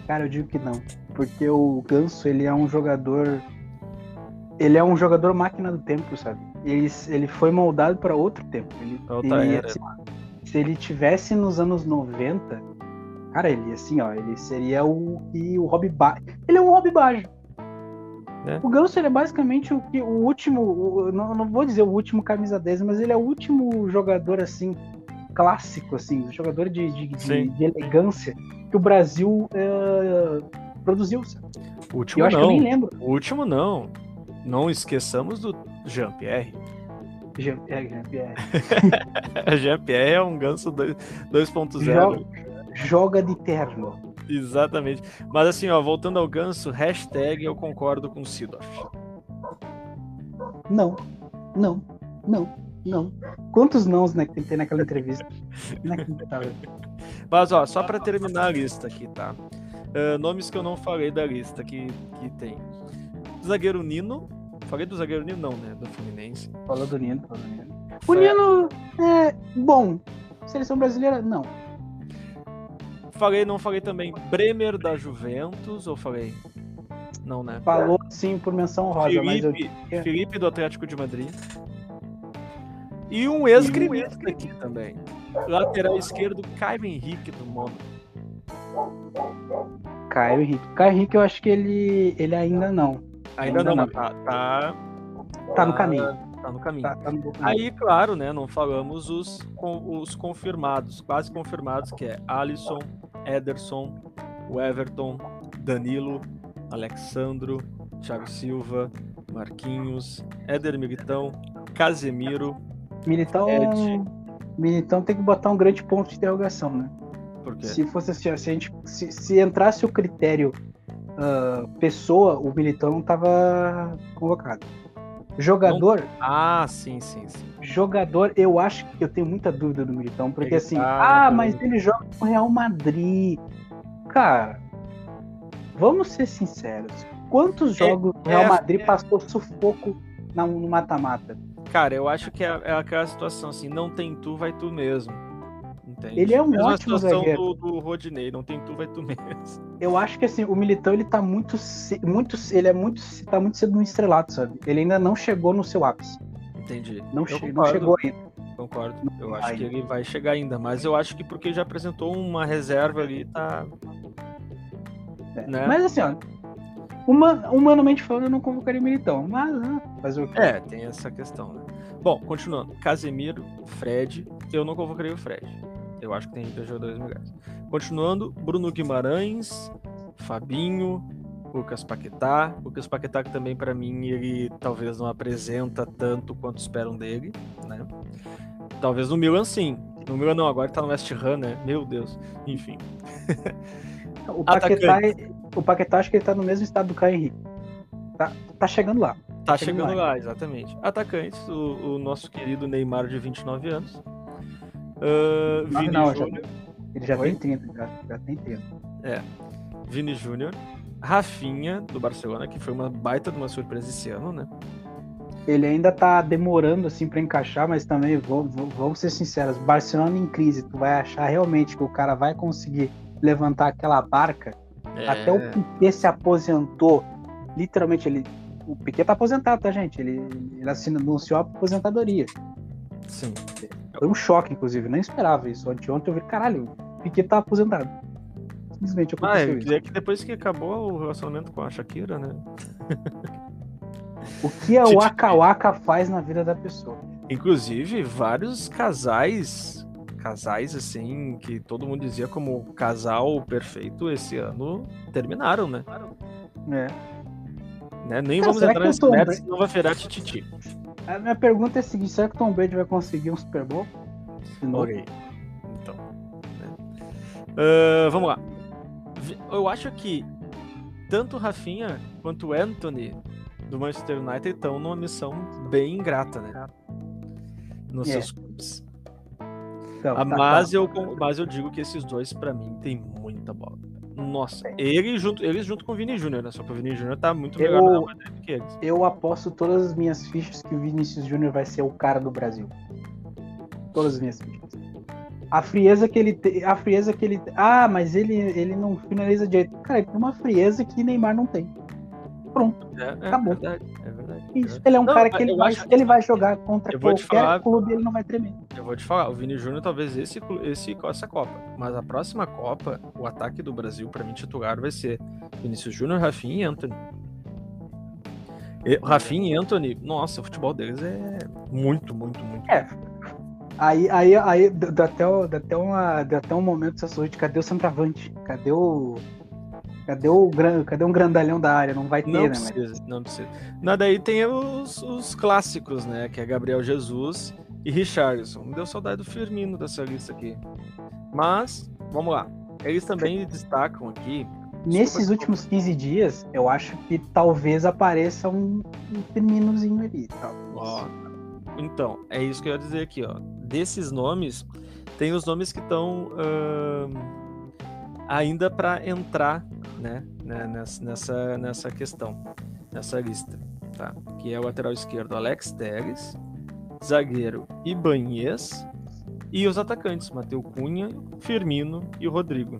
S1: Cara, eu digo que não. Porque o Ganso, ele é um jogador. Ele é um jogador máquina do tempo, sabe? Ele, ele foi moldado para outro tempo. Ele,
S2: Outra
S1: ele-
S2: era.
S1: se, se ele tivesse nos anos 90, cara, ele assim, ó, ele seria o e o Rob ba Ele é um Rob Baggio.
S2: É.
S1: O Ganso ele é basicamente o, que- o último, o- não, não vou dizer o último camisa 10, mas ele é o último jogador assim clássico assim, jogador de, de, de- de elegância que o Brasil eh, produziu. sabe?
S2: O último
S1: eu que eu nem
S2: não.
S1: lembro.
S2: O último não. Não esqueçamos do Jean-Pierre.
S1: Jean- é, Jean-Pierre.
S2: Jean-Pierre é um ganso dois- 2.0.
S1: Joga, joga de terno.
S2: Exatamente. Mas assim, ó, voltando ao ganso, hashtag eu concordo com o Sidoff.
S1: Não, não, não, não. Quantos nãos né, que tem naquela entrevista? Inacreditável.
S2: Mas ó, só pra terminar a lista aqui, tá? Ah, nomes que eu não falei da lista que, que tem. Zagueiro Nino. Falei do zagueiro Nino, não, né? Do Fluminense.
S1: Falou do Nino, falou do Nino. O Nino é bom. Seleção brasileira, não.
S2: Falei, não falei também Bremer da Juventus, ou falei? Não, né?
S1: Falou sim por menção rosa, mas eu
S2: Felipe, Felipe do Atlético de Madrid. E um ex-gremista aqui também. Lateral esquerdo, Caio Henrique do Mônaco.
S1: Caio Henrique. Caio Henrique, eu acho que ele, ele ainda não.
S2: Ainda, ainda não, não. Tá, tá,
S1: tá, no caminho.
S2: Tá no caminho. Tá, tá no Aí, claro, né? Não falamos os, os confirmados, quase confirmados, que é Alisson, Ederson, o Everton, Danilo, Alexandro, Thiago Silva, Marquinhos, Éder Militão, Casemiro.
S1: Militão, Ed. Militão tem que botar um grande ponto de interrogação, né?
S2: Por quê?
S1: Se fosse assim, se, a gente, se, se entrasse o critério uh, pessoa, o Militão não estava convocado. Jogador. Não...
S2: Ah, sim, sim, sim.
S1: Jogador, eu acho que eu tenho muita dúvida do Militão, porque ele assim, tá... ah, mas ele joga com o Real Madrid. Cara, vamos ser sinceros. Quantos é, jogos o Real é, Madrid é... passou sufoco no mata-mata?
S2: Cara, eu acho que é, é, aquela situação assim, não tem tu, vai tu mesmo. Entende?
S1: Ele é um Mesma ótimo situação
S2: zagueiro. Do, do Rodinei, não tem tu, vai tu mesmo.
S1: Eu acho que assim, o Militão ele tá muito, muito, ele é muito, tá muito cedo no estrelado, sabe? Ele ainda não chegou no seu ápice.
S2: Entendi.
S1: Não, che não chegou ainda.
S2: Concordo. Eu acho que ele vai chegar ainda, mas eu acho que porque já apresentou uma reserva ali, tá.
S1: É. Né? Mas assim, ó, uma, humanamente falando, eu não convocaria o Militão, mas né, fazer o quê?
S2: É, tem essa questão, né? Bom, continuando. Casemiro, Fred, eu não convocaria o Fred. Eu acho que tem jogadores melhores. Continuando, Bruno Guimarães, Fabinho, Lucas Paquetá. Lucas Paquetá que também para mim ele talvez não apresenta tanto quanto esperam dele, né? Talvez no Milan sim. No Milan não, agora tá no West Ham, né? Meu Deus. Enfim.
S1: O Paquetá, o Paquetá acho que ele tá no mesmo estado do Caio Henrique. Tá, tá chegando lá.
S2: Tá, chegando, chegando lá. lá. exatamente. Atacantes, o, o, nosso querido Neymar de 29 anos. Uh, Vini não, Júnior.
S1: Ele já Oi? tem 30, já, já tem 30.
S2: É. Vini Júnior. Rafinha, do Barcelona, que foi uma baita de uma surpresa esse ano, né?
S1: Ele ainda tá demorando assim para encaixar, mas também vamos, vamos ser sinceros, Barcelona em crise, tu vai achar realmente que o cara vai conseguir levantar aquela barca. É... Até o Piquet se aposentou. Literalmente, ele. O Piquet tá aposentado, tá, gente? Ele, ele anunciou a aposentadoria.
S2: Sim.
S1: Foi um choque, inclusive. Nem esperava isso. Ontem eu vi, caralho, o Piquet tá aposentado. Simplesmente aconteceu
S2: ah, eu queria que depois que acabou o relacionamento com a Shakira, né?
S1: o que a Waka Waka faz na vida da pessoa?
S2: Inclusive, vários casais casais assim que todo mundo dizia como casal perfeito esse ano terminaram, né?
S1: É.
S2: Né? Nem Cara, vamos entrar nesse mérito, senão vai virar tititi.
S1: A minha pergunta é a seguinte: será que o Tom Brady vai conseguir um Super Bowl?
S2: Ok. Então. Né? Uh, vamos lá. Eu acho que tanto Rafinha quanto Anthony do Manchester United estão numa missão bem ingrata, né? Nos é. seus clubes. Então, tá, mas, tá. Eu, mas eu digo que esses dois, para mim, tem muita bola. Nossa, ele junto, eles junto com o Vini Júnior, né? Só que o Vini Júnior tá muito melhor eu, na do que eles.
S1: Eu aposto todas as minhas fichas que o Vinícius Júnior vai ser o cara do Brasil. Todas as minhas fichas. A frieza que ele tem. A frieza que ele. Ah, mas ele, ele não finaliza direito. Cara, ele tem uma frieza que Neymar não tem. Pronto. É, é acabou. Verdade, é verdade. Isso. Ele é um não, cara que ele vai, ele vai jogar contra qualquer falar, clube ele não vai tremer.
S2: Eu vou te falar, o Vini Júnior talvez esse, esse essa Copa. Mas a próxima Copa, o ataque do Brasil, para mim, titular vai ser Vinícius Júnior, Rafinha e Anthony. E, Rafinha e Anthony, nossa, o futebol deles é muito, muito, muito.
S1: É. Aí, aí, aí dá até, dá até, uma, dá até um momento essa sorte, cadê o centroavante? Cadê o Cadê o cadê um grandalhão da área? Não vai ter,
S2: não
S1: né?
S2: Precisa, mas... Não precisa. Nada aí tem os, os clássicos, né? Que é Gabriel Jesus e Richardson. Me deu saudade do Firmino dessa lista aqui. Mas, vamos lá. Eles também destacam aqui.
S1: Nesses últimos 15 dias, eu acho que talvez apareça um, um Firminozinho ali.
S2: Ó, então, é isso que eu ia dizer aqui, ó. Desses nomes, tem os nomes que estão uh ainda para entrar né, né, nessa, nessa questão, nessa lista. Tá? Que é o lateral esquerdo Alex Teres, zagueiro Ibanez e os atacantes Matheus Cunha, Firmino e Rodrigo.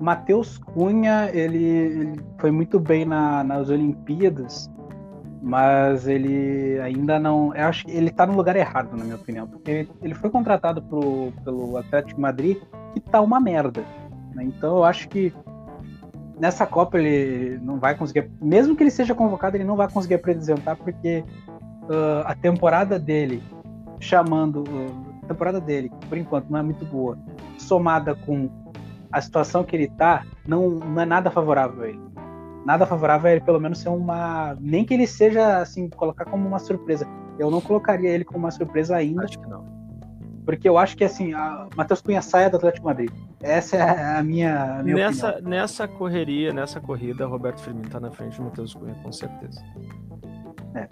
S1: Matheus Cunha, ele, ele, foi muito bem na, nas Olimpíadas mas ele ainda não. Eu acho que ele tá no lugar errado, na minha opinião. Porque ele foi contratado pro, pelo Atlético Madrid, que tá uma merda. Né? Então eu acho que nessa Copa ele não vai conseguir. Mesmo que ele seja convocado, ele não vai conseguir apresentar, porque uh, a temporada dele, chamando. Uh, a temporada dele, por enquanto não é muito boa, somada com a situação que ele tá, não, não é nada favorável a ele nada favorável a ele pelo menos ser uma. Nem que ele seja, assim, colocar como uma surpresa. Eu não colocaria ele como uma surpresa ainda.
S2: Acho que não.
S1: Porque eu acho que, assim, a Matheus Cunha saia do Atlético Madrid. Essa é a minha, a minha
S2: nessa,
S1: opinião.
S2: Nessa correria, nessa corrida, Roberto Firmino tá na frente do Matheus Cunha, com certeza.
S1: É.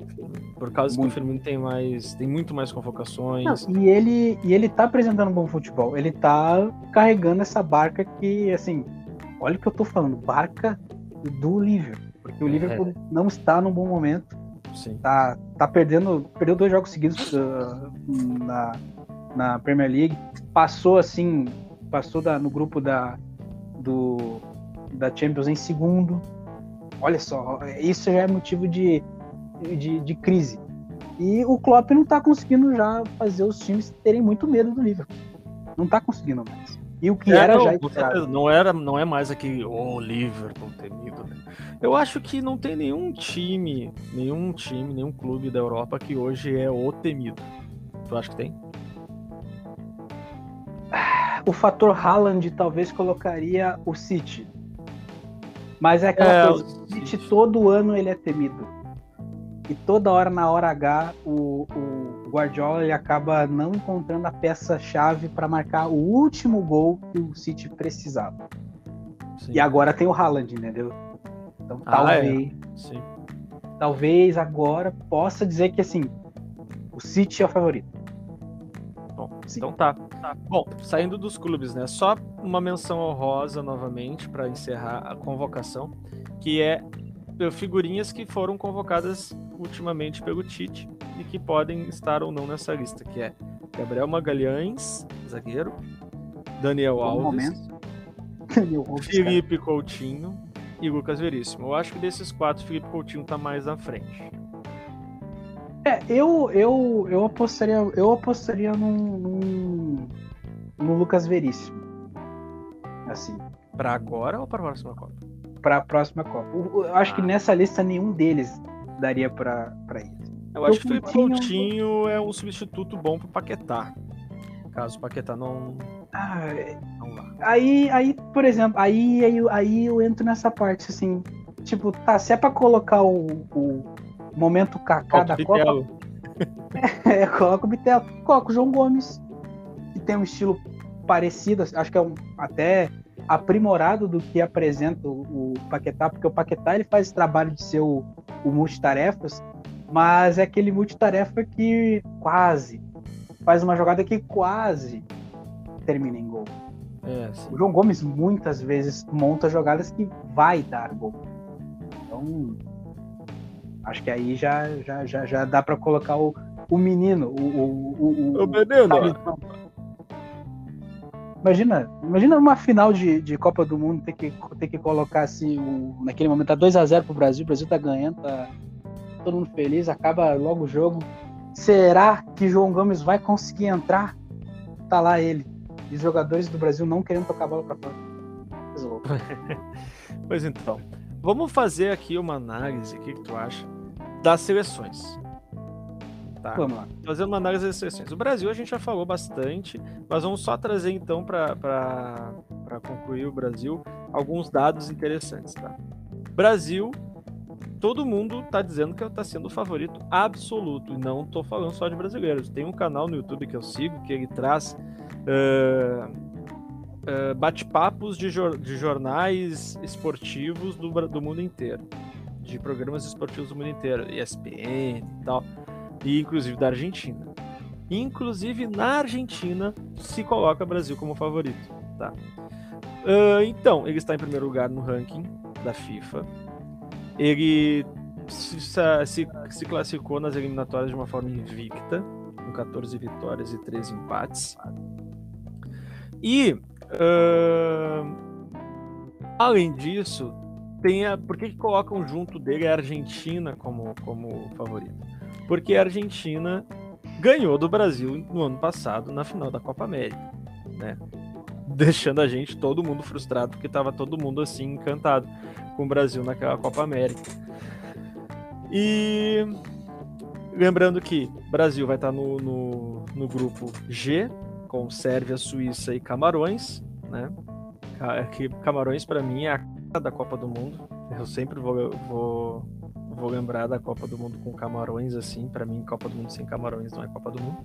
S2: Por causa
S1: Muito.
S2: que o Firmino tem mais. tem muito mais convocações.
S1: Não, e ele e ele tá apresentando um bom futebol. Ele tá carregando essa barca que, assim, olha o que eu tô falando, barca do Liverpool. Porque o
S2: É.
S1: Liverpool não está num bom momento.
S2: Sim.
S1: tá, tá perdendo, perdeu dois jogos seguidos uh, na, na Premier League, passou assim, passou da, no grupo da, do, da Champions em segundo. Olha só, isso já é motivo de, de, de crise. E o Klopp não tá conseguindo já fazer os times terem muito medo do Liverpool. Não tá conseguindo mais. E o que
S2: É,
S1: era
S2: não,
S1: já esperado.
S2: não era, não é mais aquele oh, Liverpool temido, né? Eu acho que não tem nenhum time, nenhum time, nenhum clube da Europa que hoje é o temido. Tu acha que tem?
S1: O fator Haaland talvez colocaria o City. Mas é aquela
S2: É,
S1: coisa,
S2: o
S1: o City todo ano ele é temido. E toda hora, na hora H, o, o Guardiola ele acaba não encontrando a peça-chave para marcar o último gol que o City precisava.
S2: Sim.
S1: E agora tem o Haaland, entendeu? Então
S2: Ah,
S1: talvez,
S2: Sim.
S1: talvez agora possa dizer que assim, o City é o favorito.
S2: Bom,
S1: Sim.
S2: então tá. Bom, saindo dos clubes, né? Só uma menção honrosa novamente para encerrar a convocação, que é eh, figurinhas que foram convocadas ultimamente pelo Tite e que podem estar ou não nessa lista, que é Gabriel Magalhães, zagueiro, Daniel
S1: Bom
S2: Alves,
S1: momento. Daniel Alves, cara.
S2: Felipe Coutinho e Lucas Veríssimo. Eu acho que desses quatro, Felipe Coutinho tá mais à frente.
S1: É, eu, eu, eu apostaria, eu apostaria num, num- no Lucas Veríssimo. Assim,
S2: Para agora ou para a próxima Copa?
S1: para a próxima Copa. Eu, eu acho que
S2: Ah.
S1: nessa lista nenhum deles daria para ir.
S2: Eu acho que o Felipe
S1: Coutinho-
S2: Coutinho é um substituto bom pro Paquetá. Caso o Paquetá não,
S1: Ah,
S2: não vá.
S1: aí, aí, por exemplo, aí, aí, aí eu entro nessa parte, assim, tipo, tá, se é pra colocar o, o momento Kaká da Copa, é, coloca o Bitelo, coloca o João Gomes, que tem um estilo parecido, acho que é um, até aprimorado do que apresenta o, o Paquetá, porque o Paquetá ele faz esse trabalho de ser o, o multitarefas, mas é aquele multitarefa que quase faz uma jogada que quase termina em gol.
S2: É.
S1: O João Gomes muitas vezes monta jogadas que vai dar gol. Então, acho que aí já, já, já, já dá para colocar o, o menino, o, o, o, o-
S2: menino.
S1: Imagina, imagina uma final de, de Copa do Mundo ter que, ter que colocar assim, o, naquele momento tá 2x0 pro Brasil, o Brasil tá ganhando, tá todo mundo feliz, acaba logo o jogo. Será que João Gomes vai conseguir entrar? Tá lá ele. E os jogadores do Brasil não querendo tocar a bola pra fora.
S2: Pois então, vamos fazer aqui uma análise, o que, que tu acha, das seleções. Tá?
S1: Vamos lá.
S2: Fazendo uma análise das seleções. O Brasil a gente já falou bastante, mas vamos só trazer então para concluir o Brasil alguns dados interessantes. Tá? Brasil, todo mundo está dizendo que está sendo o favorito absoluto, e não estou falando só de brasileiros. Tem um canal no YouTube que eu sigo que ele traz eh, eh, bate-papos de, jor- de jornais esportivos do, do mundo inteiro, de programas esportivos do mundo inteiro, ESPN e tal e inclusive da Argentina. Inclusive na Argentina se coloca o Brasil como favorito, tá? Ah, então, ele está em primeiro lugar no ranking da FIFA. Ele se, se- se classificou nas eliminatórias de uma forma invicta, com 14 vitórias e 3 empates. E, ah, além disso, tem por que, que colocam junto dele a Argentina como, como favorita? Porque a Argentina ganhou do Brasil no ano passado na final da Copa América, né? Deixando a gente todo mundo frustrado porque estava todo mundo assim encantado com o Brasil naquela Copa América. E lembrando que Brasil vai estar no, no, no grupo G com Sérvia, Suíça e Camarões, né? Camarões para mim é a da Copa do Mundo. Eu sempre vou, vou, vou lembrar da Copa do Mundo com Camarões assim. Para mim, Copa do Mundo sem Camarões não é Copa do Mundo.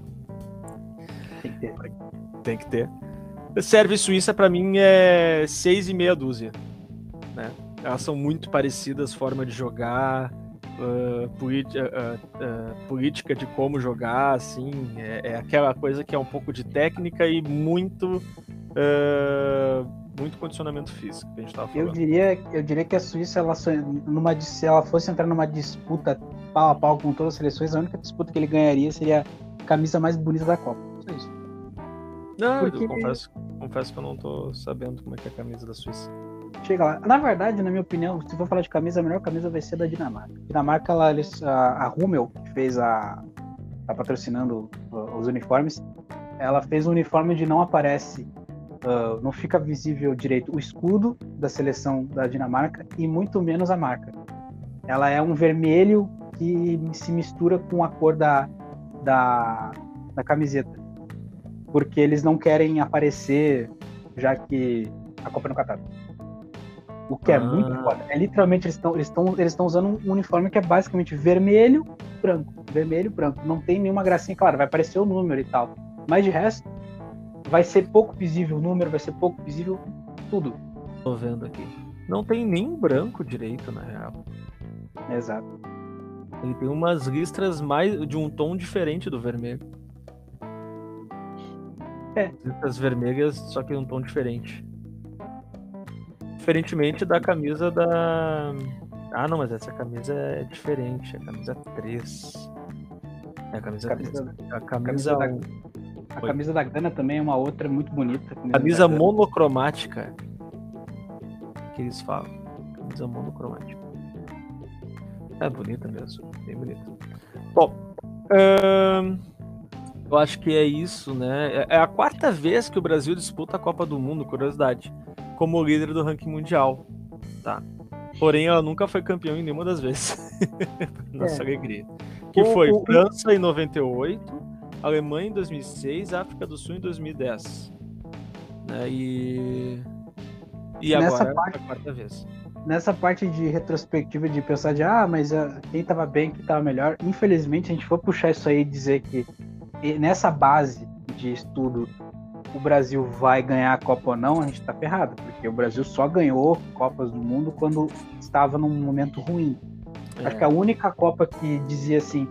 S1: Tem que ter.
S2: Tem que ter. Sérvia e Suíça para mim é seis e meia dúzia, né? Elas são muito parecidas, forma de jogar, uh, uh, uh, política de como jogar, assim, é, é, aquela coisa que é um pouco de técnica e muito muito condicionamento físico que a gente estava falando.
S1: Eu diria, eu diria que a Suíça, ela, numa, se ela fosse entrar numa disputa pau a pau com todas as seleções, a única disputa que ele ganharia seria a camisa mais bonita da Copa. Só isso.
S2: Não, Porque... eu confesso, confesso que eu não estou sabendo como é que é a camisa da Suíça.
S1: Chega lá. Na verdade, na minha opinião, se for falar de camisa, a melhor camisa vai ser da Dinamarca. Dinamarca, ela, a, a Hummel, que fez a. tá patrocinando os uniformes, ela fez um uniforme onde não aparece, uh, não fica visível direito o escudo da seleção da Dinamarca e muito menos a marca. Ela é um vermelho que se mistura com a cor da, da, da camiseta. Porque eles não querem aparecer, já que a Copa é no Catar. O que é ah. muito foda. É literalmente, eles estão eles eles usando um uniforme que é basicamente vermelho, branco. Vermelho, branco. Não tem nenhuma gracinha, claro, vai aparecer o número e tal. Mas de resto, vai ser pouco visível o número, vai ser pouco visível tudo.
S2: Tô vendo aqui. Não tem nem branco direito, na real.
S1: Exato.
S2: Ele tem umas listras mais de um tom diferente do vermelho.
S1: É.
S2: Listras vermelhas, só que um tom diferente. Diferentemente da camisa da. Ah, não, mas essa camisa é diferente. É a camisa 3. É a camisa, camisa 3. A camisa.
S1: A camisa, da, a camisa da Gana também é uma outra muito bonita.
S2: Camisa, camisa monocromática. Que eles falam. Camisa monocromática. É bonita mesmo. Bem bonita. Bom. Hum, eu acho que é isso, né? É, é a quarta vez que o Brasil disputa a Copa do Mundo, curiosidade como líder do ranking mundial, tá? Porém, ela nunca foi campeã em nenhuma das vezes. Nossa é. alegria. Que o, foi o, França em 98, Alemanha em 2006, África do Sul em 2010. Né? E, e nessa agora parte, é a quarta vez.
S1: Nessa parte de retrospectiva de pensar de ah, mas uh, quem tava bem, quem tava melhor, infelizmente a gente for puxar isso aí e dizer que nessa base de estudo o Brasil vai ganhar a Copa ou não, a gente está ferrado, porque o Brasil só ganhou Copas do Mundo quando estava num momento ruim. É. Acho que a única Copa que dizia assim,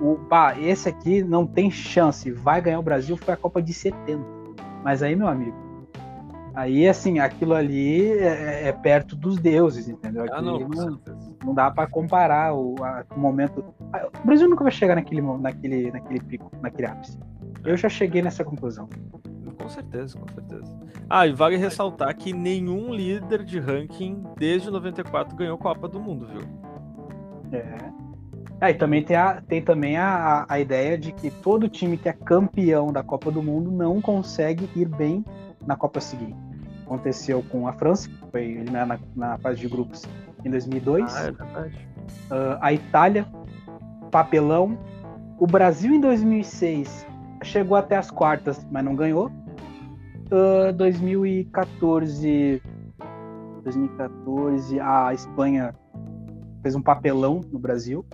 S1: o, pá, esse aqui não tem chance, vai ganhar o Brasil, foi a Copa de 70. Mas aí, meu amigo, aí assim, aquilo ali é, é perto dos deuses, entendeu? Ah, não, não, não, dá para comparar o, a, o momento. O Brasil nunca vai chegar naquele, naquele, naquele pico, naquele ápice. Eu já cheguei nessa conclusão.
S2: Com certeza, com certeza. Ah, e vale ressaltar que nenhum líder de ranking desde 94 ganhou Copa do Mundo, viu?
S1: É. Ah, e também tem, a, tem também a, a ideia de que todo time que é campeão da Copa do Mundo não consegue ir bem na Copa seguinte. Aconteceu com a França, que foi eliminada na, na fase de grupos em 2002.
S2: Ah, é verdade.
S1: Uh, a Itália, papelão. O Brasil em 2006 chegou até as quartas, mas não ganhou. Uh, 2014, 2014, a Espanha fez um papelão no Brasil.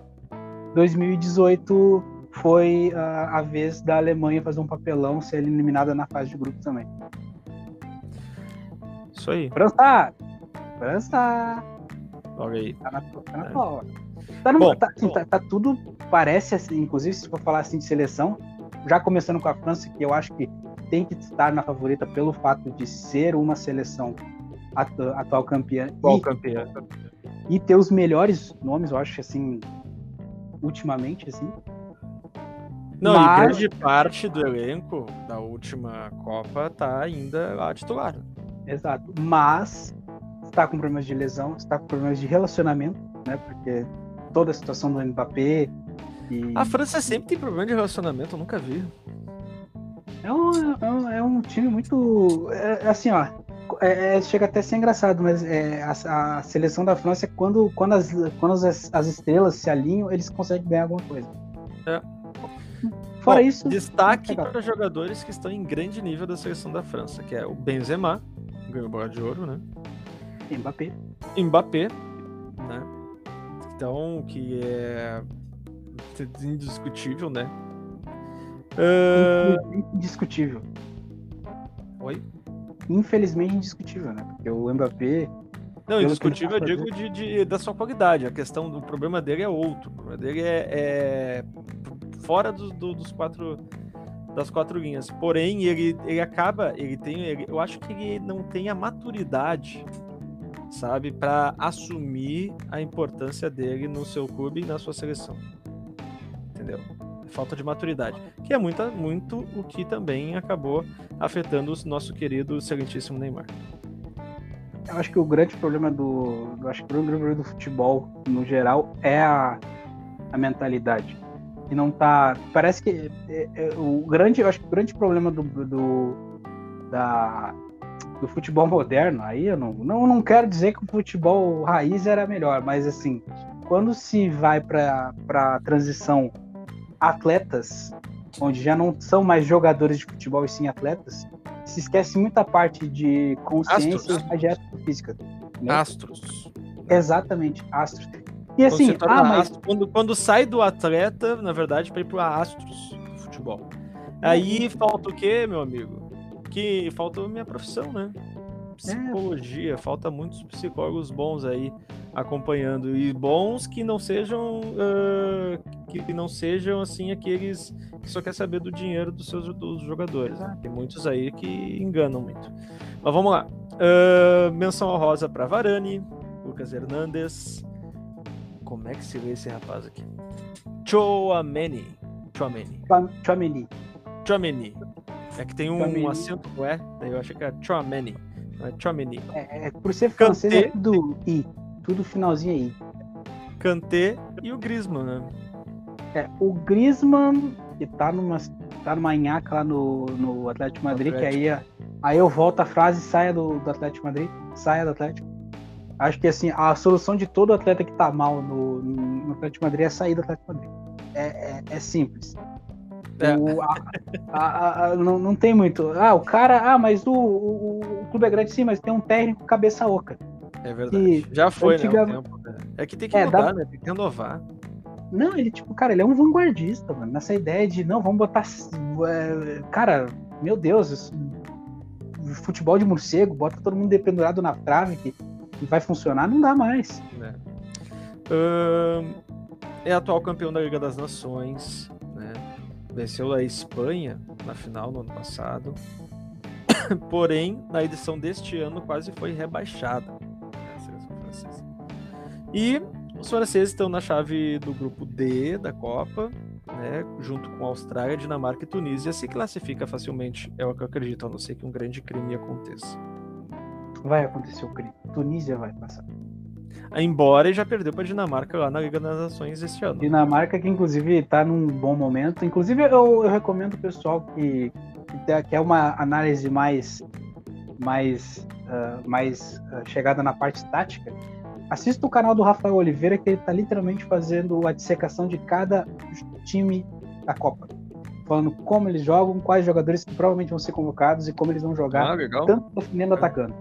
S1: 2018 foi a, a vez da Alemanha fazer um papelão, ser eliminada na fase de grupo também.
S2: Isso aí.
S1: França! França!
S2: Logo aí.
S1: Tá na, tá na é. Tá, no, bom, tá, assim, tá, tá, tudo, parece assim, inclusive se for falar assim de seleção, já começando com a França, que eu acho que tem que estar na favorita pelo fato de ser uma seleção atual campeã.
S2: Atual e, campeã.
S1: E ter os melhores nomes, eu acho, assim, ultimamente, assim.
S2: Não, Mas... e grande parte do elenco da última Copa tá ainda lá titular.
S1: Exato. Mas está com problemas de lesão, está com problemas de relacionamento, né? Porque toda a situação do Mbappé. E...
S2: A França sempre tem problema de relacionamento, eu nunca vi.
S1: É um, é um, é um time muito. É, é assim, ó. É, é, chega até a ser engraçado, mas é, a, a, seleção da França, quando, quando, as, quando as, as, estrelas se alinham, eles conseguem ganhar alguma coisa.
S2: É.
S1: Fora
S2: Bom,
S1: isso.
S2: Destaque para jogadores que estão em grande nível da seleção da França, que é o Benzema, ganhou bola de ouro, né?
S1: Mbappé.
S2: Mbappé, né? Então, que é indiscutível, né?
S1: Uh... Indiscutível.
S2: Oi?
S1: Infelizmente indiscutível, né? Porque o Mbappé.
S2: Não, indiscutível eu digo de, de, da sua qualidade. A questão do problema dele é outro. O problema dele é, é fora do, do, dos quatro das quatro linhas. Porém, ele, ele acaba, ele tem, ele, eu acho que ele não tem a maturidade, sabe, para assumir a importância dele no seu clube e na sua seleção. Entendeu? Falta de maturidade, que é muito, muito o que também acabou afetando o nosso querido, excelentíssimo Neymar.
S1: Eu acho que o grande problema do, eu acho que o grande problema do futebol no geral é a, a mentalidade que não tá. Parece que é, é, o grande, eu acho que o grande problema do, do, da, do futebol moderno, aí eu não, não, não quero dizer que o futebol raiz era melhor, mas assim, quando se vai para a transição atletas, onde já não são mais jogadores de futebol e sim atletas, se esquece muita parte de consciência Astros. e física.
S2: Né? Astros.
S1: Exatamente, astros. E assim,
S2: ah, mas... quando, quando sai do atleta, na verdade, para ir pro Astros do futebol. Aí uhum. falta o quê, meu amigo? Que falta a minha profissão, né? Psicologia, é. falta muitos psicólogos bons aí acompanhando e bons que não sejam uh, que não sejam assim aqueles que só quer saber do dinheiro dos seus dos jogadores. Né? Tem muitos aí que enganam muito. Mas vamos lá. Uh, menção rosa para Varane, Lucas Hernandes, como é que se lê esse rapaz aqui? Chouameni. Chouameni.
S1: Chouameni.
S2: Chouameni. É que tem um Chouameni. acento E, daí eu achei que era Chouameni. Não é.
S1: É, é, por ser francês é tudo I. Tudo finalzinho aí.
S2: Kanté e o Griezmann, né?
S1: É, o Griezmann, que tá numa, tá numa nhaca lá no, no Atlético Madrid, Atlético. que aí, aí eu volto a frase, saia do, do Atlético Madrid, saia do Atlético. Acho que assim, a solução de todo atleta que tá mal no, no Atlético Madrid é sair do Atlético Madrid. É, é, é simples. É. O, a, a, a, não, não tem muito. Ah, o cara. Ah, mas o, o, o, clube é grande sim, mas tem um técnico cabeça oca.
S2: É verdade. Já foi, né? Um né? É que tem que é, mudar, dá... né? Tem que renovar.
S1: Não, ele, tipo, cara, ele é um vanguardista, mano. Nessa ideia de, não, vamos botar. É, cara, meu Deus, isso, futebol de morcego, bota todo mundo dependurado na trave, que vai funcionar, não dá mais.
S2: É. É atual campeão da Liga das Nações? Venceu a Espanha na final no ano passado. Porém, na edição deste ano quase foi rebaixada. Né, e os franceses estão na chave do grupo D da Copa, né, junto com Austrália, Dinamarca e Tunísia, se classifica facilmente, é o que eu acredito, a não ser que um grande crime aconteça
S1: vai acontecer o crime. Tunísia vai passar.
S2: Embora já perdeu para Dinamarca lá na Liga das Nações este ano.
S1: Dinamarca que inclusive está num bom momento. Inclusive eu, eu recomendo o pessoal que, que quer uma análise mais mais uh, mais uh, chegada na parte tática. Assista o canal do Rafael Oliveira que ele está literalmente fazendo a dissecação de cada time da Copa falando como eles jogam, quais jogadores que provavelmente vão ser convocados e como eles vão jogar, ah, tanto defendendo é. atacando.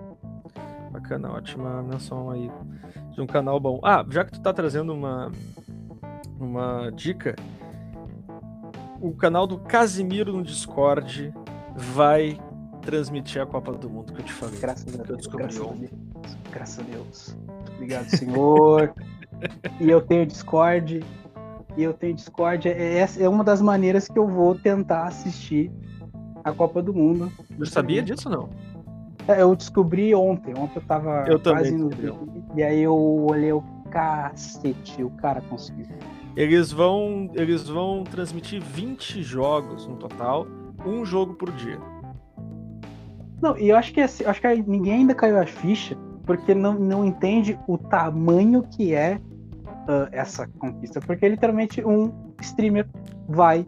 S2: Bacana, ótima menção aí de um canal bom. Ah, já que tu tá trazendo uma, uma dica, o canal do Casimiro no Discord vai transmitir a Copa do Mundo que eu te falei.
S1: Graças a Deus. Graças a Deus. Graças a Deus. Obrigado, senhor. e eu tenho Discord. E eu tenho Discord. É, é uma das maneiras que eu vou tentar assistir a Copa do Mundo.
S2: Você sabia disso ou não?
S1: É, eu descobri ontem. Ontem eu tava
S2: eu quase
S1: no E aí eu olhei o cacete, o cara conseguiu.
S2: Eles vão, eles vão transmitir 20 jogos no total, um jogo por dia.
S1: Não, e eu acho que assim, acho que ninguém ainda caiu a ficha porque não, não entende o tamanho que é uh, essa conquista. Porque literalmente um streamer vai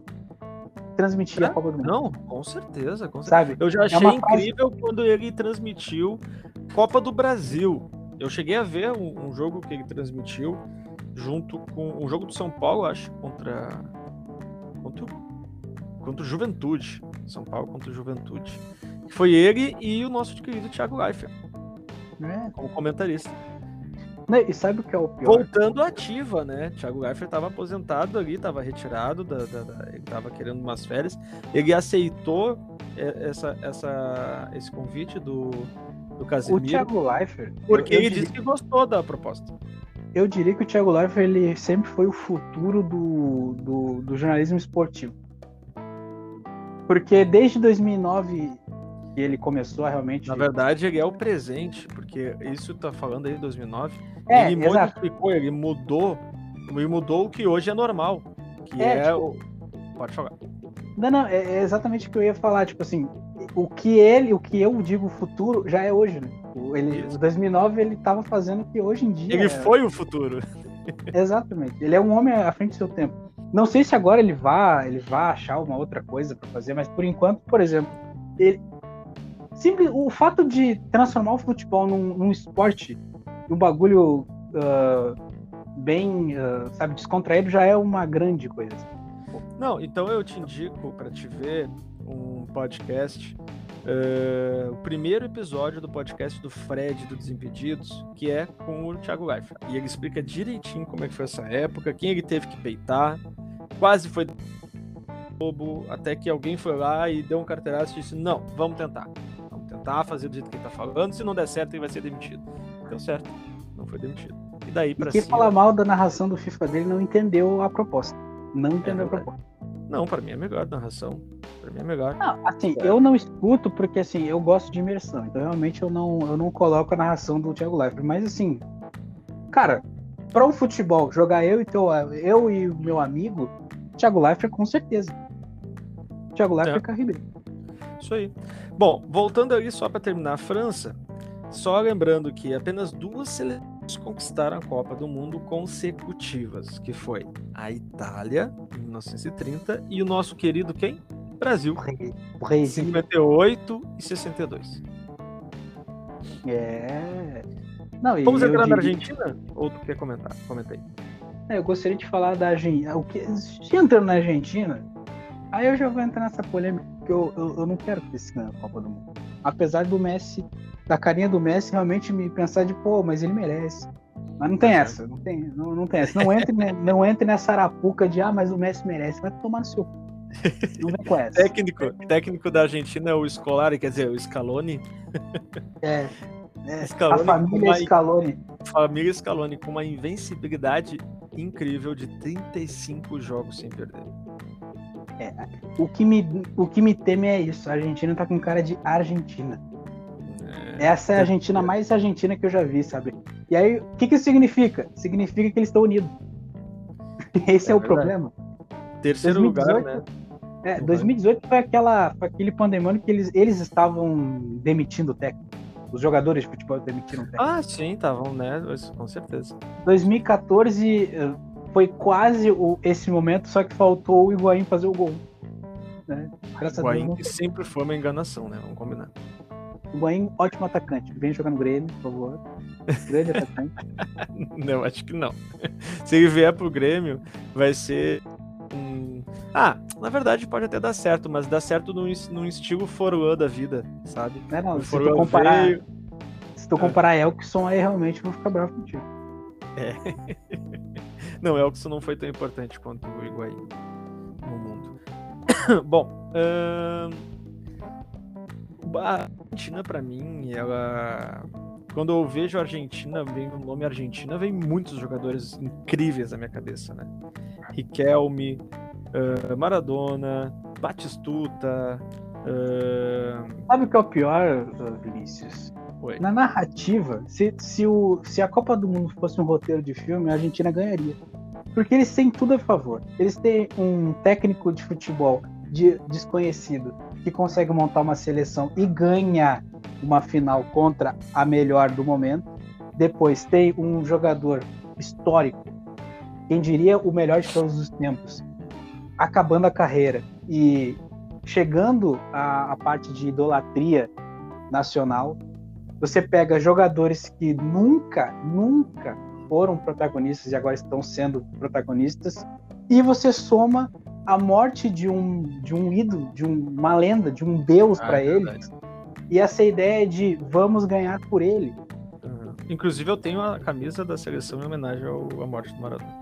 S1: transmitir
S2: é,
S1: a Copa do Mundo.
S2: Não, com certeza, com certeza.
S1: Sabe?
S2: Eu já
S1: É
S2: achei
S1: uma
S2: incrível quando ele transmitiu Copa do Brasil. Eu cheguei a ver um, um jogo que ele transmitiu junto com um jogo do São Paulo, acho, contra contra, o- contra Juventude. São Paulo contra Juventude. Foi ele e o nosso querido Thiago Leifert,
S1: É.
S2: como comentarista.
S1: E sabe o que é o pior?
S2: Voltando ativa, né? Thiago Leifert estava aposentado ali, estava retirado, da, da- da- ele estava querendo umas férias. Ele aceitou é, essa, essa, esse convite do, do
S1: O
S2: Casemiro,
S1: Thiago Leifert,
S2: porque
S1: eu, eu
S2: ele
S1: diria,
S2: disse que gostou da proposta.
S1: eu diria que o Thiago Leifert ele sempre foi o futuro do, do, do jornalismo esportivo. Porque desde 2009 que ele começou a realmente
S2: Na verdade, ele é o presente, porque isso tá falando aí de 2009.
S1: É,
S2: ele
S1: exato.
S2: modificou, ele mudou, ele mudou o que hoje é normal, que
S1: É,
S2: é,
S1: tipo,
S2: o... Pode falar.
S1: Não, não, é, é exatamente o que eu ia falar, tipo assim, o que ele, o que eu digo futuro já é hoje, né? O- Ele,
S2: Isso.
S1: em 2009 ele tava fazendo o que hoje em dia
S2: Ele
S1: é-
S2: foi o futuro.
S1: Exatamente. Ele é um homem à frente do seu tempo. Não sei se agora ele vá, ele vá achar uma outra coisa pra fazer, mas por enquanto, por exemplo, ele simples, o fato de transformar o futebol num, num esporte, um bagulho ah, bem, ah, sabe, descontraído já é uma grande coisa.
S2: Não, então eu te indico para te ver um podcast, eh, o primeiro episódio do podcast do Fred do Desimpedidos, que é com o Thiago Leifert. E ele explica direitinho como é que foi essa época, quem ele teve que peitar, quase foi bobo, até que alguém foi lá e deu um carteiraço e disse: Não, vamos tentar. Vamos tentar fazer do jeito que ele tá falando. Se não der certo, ele vai ser demitido. Deu certo, não foi demitido. E daí pra
S1: quem
S2: cima.
S1: fala mal da narração do FIFA dele não entendeu a proposta. Não entendeu a
S2: verdade.
S1: proposta.
S2: Não, pra mim é melhor a narração. Pra mim é melhor.
S1: Não, assim,
S2: É.
S1: eu não escuto porque assim, eu gosto de imersão. Então realmente eu não, eu não coloco a narração do Thiago Leifert. Mas assim, cara, para um futebol, jogar eu e teu, eu e o meu amigo, Thiago Leifert com certeza. Thiago Leifert
S2: É.
S1: Carribeiro.
S2: Isso aí. Bom, voltando ali só para terminar a França, só lembrando que apenas duas seleções conquistaram a Copa do Mundo consecutivas, que foi a Itália em 1930 e o nosso querido quem? Brasil,
S1: O rei, o reizinho.
S2: 58 e 62.
S1: É. Não,
S2: Vamos entrar na Argentina? Ou tu quer comentar? Comentei.
S1: É, eu gostaria de falar da Argentina. O que... Se entrando na Argentina, aí eu já vou entrar nessa polêmica, porque eu, eu, eu não quero que esse ganhe a Copa do Mundo. Apesar do Messi, da carinha do Messi, realmente me pensar de, pô, mas ele merece. Mas não tem
S2: Tá
S1: essa, não tem, não, não tem essa. Não entre, não entre nessa arapuca de, ah, mas o Messi merece. Vai tomar no seu. Não vem com essa.
S2: Técnico, técnico da Argentina é o Scolari, quer dizer, o Scaloni.
S1: É, é, a
S2: Scaloni
S1: família
S2: vai-
S1: Scaloni.
S2: Família Scaloni com uma invencibilidade incrível de 35 jogos sem perder.
S1: O que, me, o que me teme é isso. A Argentina tá com cara de Argentina. Essa é a Argentina mais argentina que eu já vi, sabe? E aí, o que que isso significa? Significa que eles estão unidos. Esse é,
S2: É
S1: o
S2: verdade.
S1: problema.
S2: Terceiro
S1: 2018,
S2: lugar, né?
S1: É,
S2: Uhum.
S1: 2018 foi, aquela, foi aquele pandemônio que eles, eles estavam demitindo o técnico. Os jogadores de futebol demitiram o técnico.
S2: Ah, sim, estavam, né? Com certeza.
S1: 2014 eh, foi quase o- esse momento, só que faltou o Higuaín fazer o gol. Né? Graças Deus.
S2: Higuaín sempre foi uma enganação, né? Vamos combinar.
S1: Higuaín, ótimo atacante. Vem jogar no Grêmio, por favor. Grande atacante.
S2: Não, acho que não. Se ele vier pro Grêmio, vai ser um. Ah, na verdade pode até dar certo, mas dá certo num, num estilo Forlan da vida, sabe?
S1: Né, não,
S2: O
S1: se tu comparar,
S2: veio-
S1: se tu comparar Elkson, aí realmente eu vou ficar bravo contigo.
S2: Não, Elkson não foi tão importante quanto o Higuaín no mundo. Bom, a Argentina pra mim, ela quando eu vejo a Argentina, vem o nome Argentina, vem muitos jogadores incríveis na minha cabeça, né? Riquelme, ah, Maradona, Batistuta, ah,
S1: Sabe o que é o pior, uh, Vinícius?
S2: Oi.
S1: Na narrativa, se, se, o, se a Copa do Mundo fosse um roteiro de filme, a Argentina ganharia. Porque eles têm tudo a favor. Eles têm um técnico de futebol de- desconhecido que consegue montar uma seleção e ganha uma final contra a melhor do momento. Depois tem um jogador histórico, quem diria o melhor de todos os tempos, acabando a carreira e chegando à, à parte de idolatria nacional. Você pega jogadores que nunca, nunca foram protagonistas e agora estão sendo protagonistas, e você soma a morte de um, de um ídolo, de um, uma lenda, de um deus ah, para é eles, e essa ideia de vamos ganhar por ele.
S2: Uhum. Inclusive, eu tenho a camisa da seleção em homenagem ao, à morte do Maradona.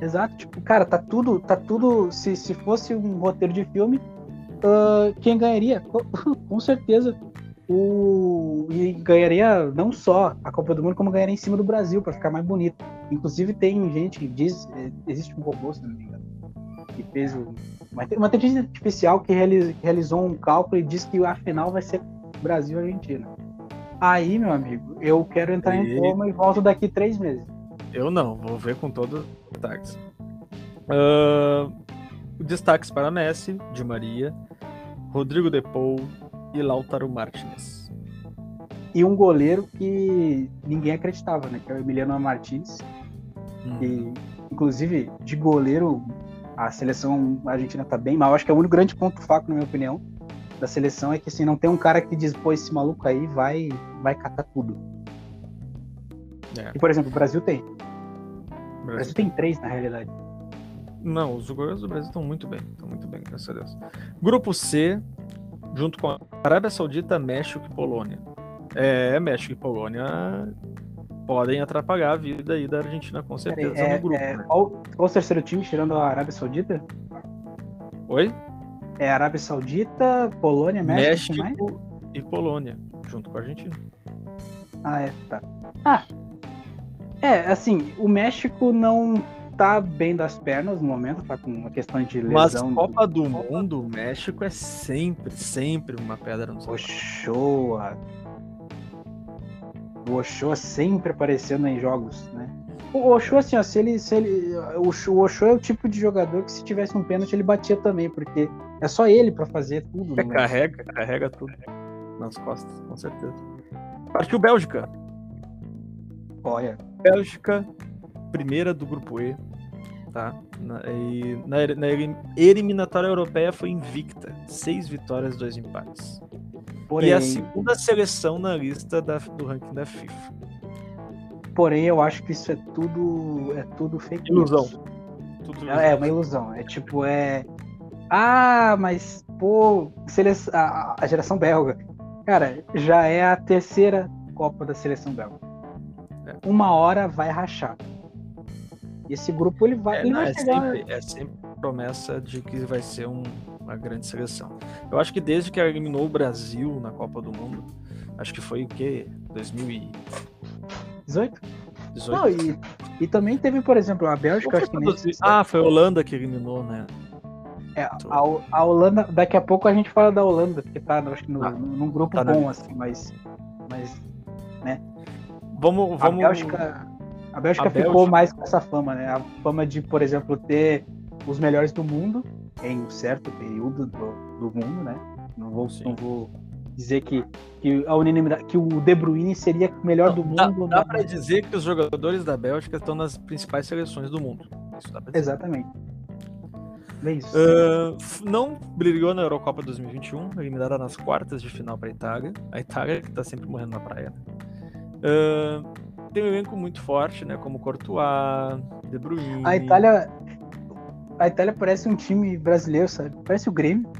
S1: Exato, tipo, cara, tá tudo, tá tudo. Se, se fosse um roteiro de filme, uh, quem ganharia? Com certeza o e ganharia não só a Copa do Mundo, como ganharia em cima do Brasil para ficar mais bonito. Inclusive tem gente que diz, é, existe um robô, se não me engano, que fez o, uma, inteligência artificial que, realiz, que realizou um cálculo e diz que a final vai ser Brasil Argentina. Aí, meu amigo, eu quero entrar e... em coma e volto daqui três meses.
S2: Eu não, vou ver com todos os destaques. Uh, destaques para Messi, de Maria, Rodrigo De Paul, e Lautaro Martinez.
S1: E um goleiro que ninguém acreditava, né? Que é o Emiliano Martins. Hum. E, inclusive, de goleiro, a seleção argentina tá bem mal. Acho que é o único grande ponto fraco, na minha opinião, da seleção é que assim, não tem um cara que diz, pô, esse maluco aí vai, vai catar tudo. É. E, por exemplo, o Brasil tem. O Brasil, tem três, na realidade.
S2: Não, os goleiros do Brasil estão muito bem. Estão muito bem, graças a Deus. Grupo C, junto com a Arábia Saudita, México e Polônia. É, México e Polônia podem atrapalhar a vida aí da Argentina, com certeza,
S1: é, no grupo. É, né? qual, qual o terceiro time tirando a Arábia Saudita?
S2: Oi?
S1: É Arábia Saudita, Polônia, México,
S2: México e Polônia, junto com a Argentina.
S1: Ah, é, tá. Ah, é, assim, o México não tá bem das pernas no momento, tá com uma questão de lesão.
S2: Mas Copa do, do Mundo, o México é sempre, sempre uma pedra no
S1: Ochoa. O Ochoa sempre aparecendo em jogos, né? O Ochoa, assim, ó, se ele, se ele, o Ochoa é o tipo de jogador que se tivesse um pênalti ele batia também, porque é só ele para fazer tudo.
S2: É, carrega, carrega tudo nas costas, com certeza. Partiu Bélgica.
S1: Olha.
S2: Bélgica primeira do grupo E, tá? Na, e na, na eliminatória europeia foi invicta, seis vitórias, dois empates. Porém, e a segunda seleção na lista da, do ranking da FIFA.
S1: Porém, eu acho que isso é tudo é tudo fake
S2: ilusão.
S1: Tudo é, é uma ilusão. É tipo é ah, mas pô, seleção, a, a geração belga, cara, já é a terceira Copa da seleção belga. É. Uma hora vai rachar. Esse grupo ele vai,
S2: é,
S1: ele não, vai
S2: é chegar... Sempre, é sempre promessa de que vai ser um, uma grande seleção. Eu acho que desde que eliminou o Brasil na Copa do Mundo, acho que foi o quê? 2018?
S1: 18. Não, e, e também teve, por exemplo, a Bélgica. Acho que
S2: nesse... Ah, foi a Holanda que eliminou, né?
S1: É, a, a, Holanda, daqui a pouco a gente fala da Holanda, porque tá, acho que no, ah, num grupo tá bom, assim, mas. Mas. Né?
S2: Vamos. vamos...
S1: A Bélgica, a Bélgica a ficou Bélgica... mais com essa fama, né? A fama de, por exemplo, ter os melhores do mundo em um certo período do, do mundo, né? Não vou, não vou dizer que, que a unanimidade, que o De Bruyne seria o melhor do mundo.
S2: Dá, dá para dizer que os jogadores da Bélgica estão nas principais seleções do mundo.
S1: Exatamente.
S2: Uh, não brigou na Eurocopa 2021, eliminada nas quartas de final para a Itália. A Itália que está sempre morrendo na praia. Uh, tem um elenco muito forte, né? Como Courtois, De Bruyne.
S1: A Itália, a Itália parece um time brasileiro, sabe? Parece o Grêmio.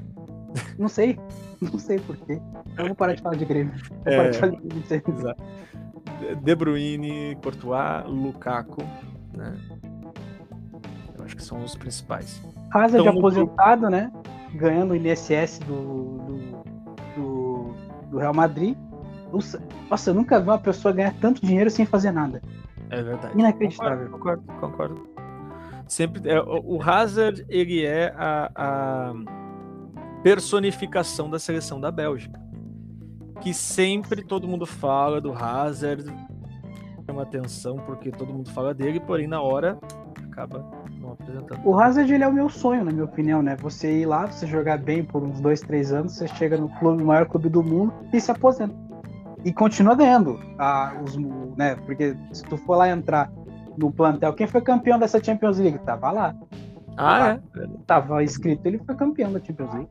S1: Não sei, não sei porquê. Eu vou parar de falar de Grêmio. Vou é, parar de falar de Grêmio.
S2: Exato. De Bruyne, Courtois, Lukaku, né? Eu acho que são os principais.
S1: Hazard então, aposentado, no... né? Ganhando o INSS do, do, do, do Real Madrid. Nossa, eu nunca vi uma pessoa ganhar tanto dinheiro sem fazer nada.
S2: É verdade.
S1: Inacreditável.
S2: Concordo, concordo. concordo. Sempre, é, o Hazard, ele é a, a personificação da seleção da Bélgica. Que sempre todo mundo fala do Hazard, chama atenção porque todo mundo fala dele, porém na hora acaba não apresentando.
S1: O Hazard ele é o meu sonho, na minha opinião, né? Você ir lá, você jogar bem por uns dois, três anos, você chega no clube, maior clube do mundo e se aposenta. e continua ganhando. Ah, os, né, porque se tu for lá entrar no plantel, quem foi campeão dessa Champions League? Tava lá.
S2: Ah, é?
S1: Tava escrito, ele foi campeão da Champions League.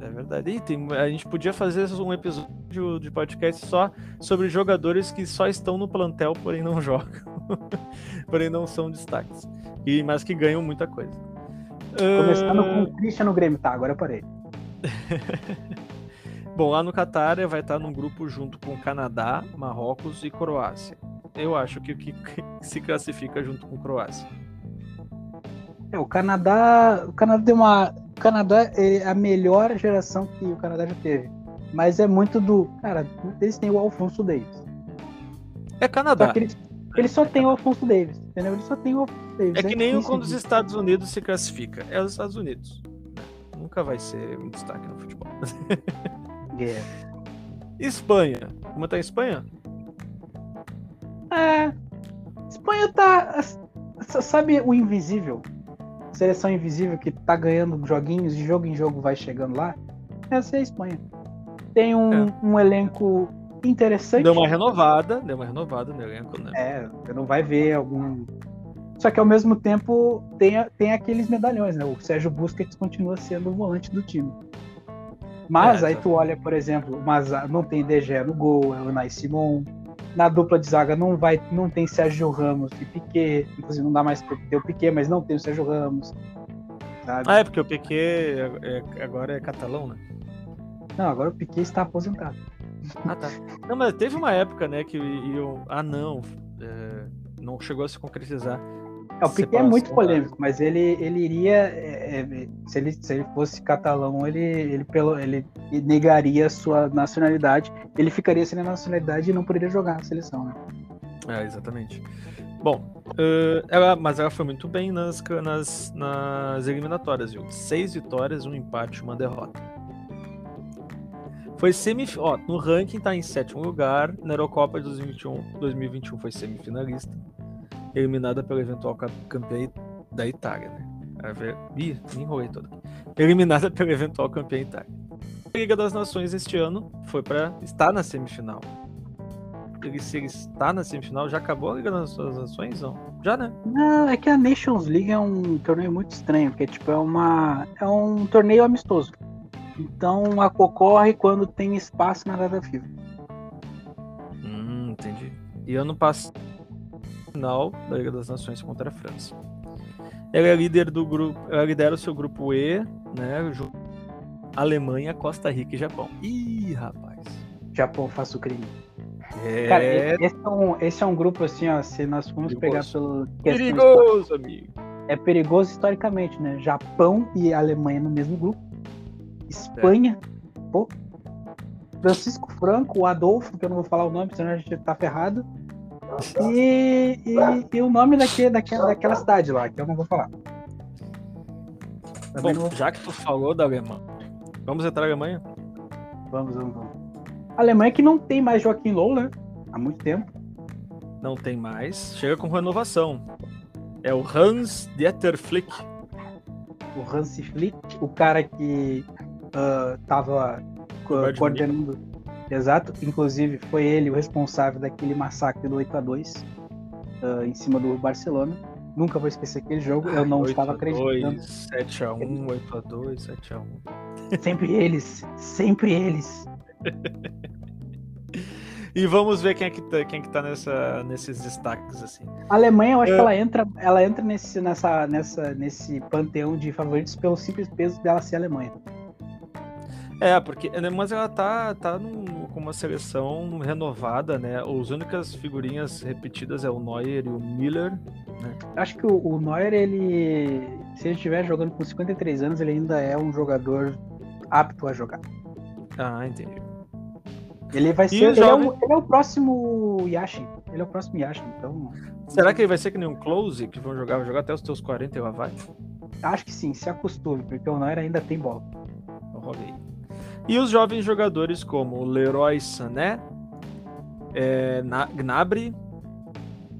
S2: É verdade. E tem, a gente podia fazer um episódio de podcast só sobre jogadores que só estão no plantel, porém não jogam. porém não são destaques. E, mas que ganham muita coisa.
S1: Começando uh... com o Christian no Grêmio, tá? Agora eu parei.
S2: Bom, lá no Qatar vai estar num grupo junto com Canadá, Marrocos e Croácia. Eu acho que o que se classifica junto com Croácia.
S1: É, o Canadá, o Canadá deu uma, o Canadá é a melhor geração que o Canadá já teve, mas é muito do, cara, eles têm o Alfonso Davis.
S2: É Canadá.
S1: Só eles, eles, só têm o Alfonso Davis, entendeu? Eles só têm o Alfonso Davis.
S2: É que é nem quando os Estados Unidos se classifica, é os Estados Unidos. Nunca vai ser um destaque no futebol.
S1: Yeah.
S2: Espanha. Como tá a Espanha?
S1: É. Espanha tá. Sabe o invisível? Seleção invisível que tá ganhando joguinhos, de jogo em jogo vai chegando lá. Essa é a Espanha. Tem um, é. um elenco interessante.
S2: Deu uma renovada, deu uma renovada no elenco, né?
S1: É, você não vai ver algum. Só que ao mesmo tempo tem, tem aqueles medalhões, né? O Sérgio Busquets continua sendo o volante do time. Mas é, aí tu olha, por exemplo, mas não tem DG no gol, é o Nai Simon. Na dupla de zaga não vai, não tem Sérgio Ramos e Piquet. Inclusive não dá mais pra ter o Piquet, mas não tem o Sérgio Ramos.
S2: Sabe? Ah, é porque o Piquet é, é, agora é catalão, né?
S1: Não, agora o Piquet está aposentado.
S2: Ah, tá. Não, mas teve uma época, né, que iam. Ah, não. É, não chegou a se concretizar
S1: é, o Piquet é muito polêmico, mas ele, ele iria. É, é, se, ele, se ele fosse catalão, ele, ele, pelo, ele negaria sua nacionalidade. Ele ficaria sem a nacionalidade e não poderia jogar na seleção, né?
S2: É, exatamente. Bom, uh, ela, mas ela foi muito bem nas, nas, nas eliminatórias, viu? Seis vitórias, um empate, uma derrota. Foi semifinal. No ranking tá em sétimo lugar. Na Eurocopa de 2021, 2021 foi semifinalista eliminada pelo eventual campeão da Itália, né? Ih, me enrolei todo. Eliminada pelo eventual campeão Itália. A Liga das Nações este ano foi para estar na semifinal. Ele, se ele está na semifinal, já acabou a Liga das Nações? Não. Já, né?
S1: Não, é que a Nations League é um torneio muito estranho, porque tipo, é, uma, é um torneio amistoso. Então ocorre quando tem espaço na data FIFA.
S2: Hum, entendi. E ano passado final da Liga das Nações contra a França. Ela é líder do grupo, ela lidera o seu grupo E, né? Alemanha, Costa Rica e Japão. Ih, rapaz.
S1: Japão faz o crime. É... Cara, esse é, um, esse é um grupo assim, ó, se nós formos pegar pelo.
S2: Perigoso, amigo.
S1: É perigoso historicamente, né? Japão e Alemanha no mesmo grupo. Espanha, é. pô. Francisco Franco, o Adolfo, que eu não vou falar o nome, senão a gente tá ferrado. E, e, e, o nome daquele, daquela, daquela cidade lá, que eu não vou falar.
S2: Bom, vou... já que tu falou da Alemanha, vamos entrar na Alemanha?
S1: Vamos, vamos, vamos. A Alemanha que não tem mais Joaquim Low, né? Há muito tempo.
S2: Não tem mais. Chega com renovação. É o Hans Dieter Flick.
S1: O Hans Flick, o cara que uh, tava coordenando Exato, inclusive foi ele o responsável daquele massacre do 8 a 2 uh, em cima do Barcelona. Nunca vou esquecer aquele jogo, eu não estava acreditando.
S2: 7 a 1, 8 a 2, 7 a 1.
S1: Sempre eles, sempre eles.
S2: e vamos ver quem é que tá, quem é que tá nessa, nesses destaques assim.
S1: A Alemanha, eu acho é... que ela entra, ela entra nesse, nessa, nessa, nesse panteão de favoritos pelo simples peso dela ser Alemanha.
S2: É, porque mas ela tá, tá num, com uma seleção renovada, né? As únicas figurinhas repetidas é o Neuer e o Miller. Né?
S1: Acho que o, o Neuer, ele. Se ele estiver jogando com 53 anos, ele ainda é um jogador apto a jogar.
S2: Ah, entendi.
S1: Ele vai ser. Ele, jovem... é o, ele, é o, próximo Yashin. Ele é o próximo Yashin, então.
S2: Será que ele vai ser que nem um Close, que vão jogar, vão jogar até os teus 40 e vai?
S1: Acho que sim, se acostume, porque o Neuer ainda tem bola.
S2: Eu rolei. E os jovens jogadores como Leroy Sané, é, Gnabry,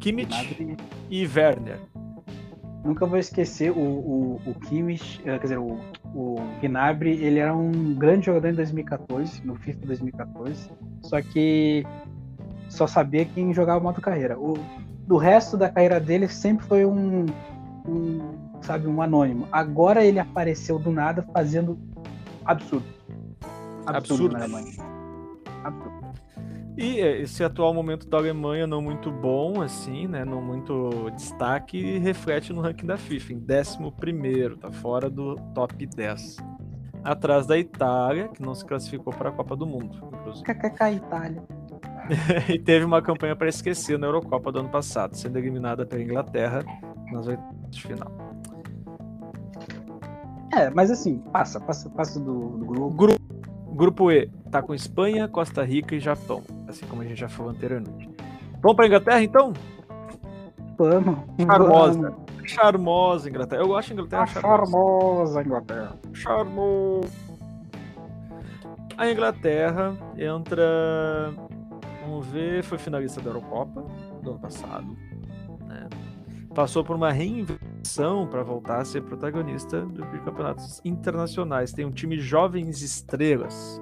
S2: Kimmich Gnabry. e Werner.
S1: Nunca vou esquecer o, o, o Kimmich, eh, quer dizer, o, o Gnabry, ele era um grande jogador em 2014, no FIFA 2014, só que só sabia quem jogava modo carreira. O do resto da carreira dele sempre foi um, um, sabe, um anônimo. Agora ele apareceu do nada fazendo absurdo. Absurdo, absurdo.
S2: Absurdo. E é, esse atual momento da Alemanha não muito bom, assim, né? Não muito destaque, reflete no ranking da FIFA, em 11, tá fora do top 10. Atrás da Itália, que não se classificou para a Copa do Mundo.
S1: KKK Itália.
S2: e teve uma campanha para esquecer na Eurocopa do ano passado, sendo eliminada pela Inglaterra nas oitavas de final.
S1: É, mas assim, passa, passa, passa do, do grupo.
S2: grupo. Grupo E tá com Espanha, Costa Rica e Japão, assim como a gente já falou anteriormente. Vamos para Inglaterra então?
S1: Vamos.
S2: Charmosa. Vamos. Charmosa Inglaterra. Eu gosto de Inglaterra
S1: charmosa. Charmosa Inglaterra.
S2: Charmosa. A Inglaterra entra Vamos ver, foi finalista da Eurocopa do ano passado. Passou por uma reinvenção para voltar a ser protagonista de campeonatos internacionais. Tem um time jovens estrelas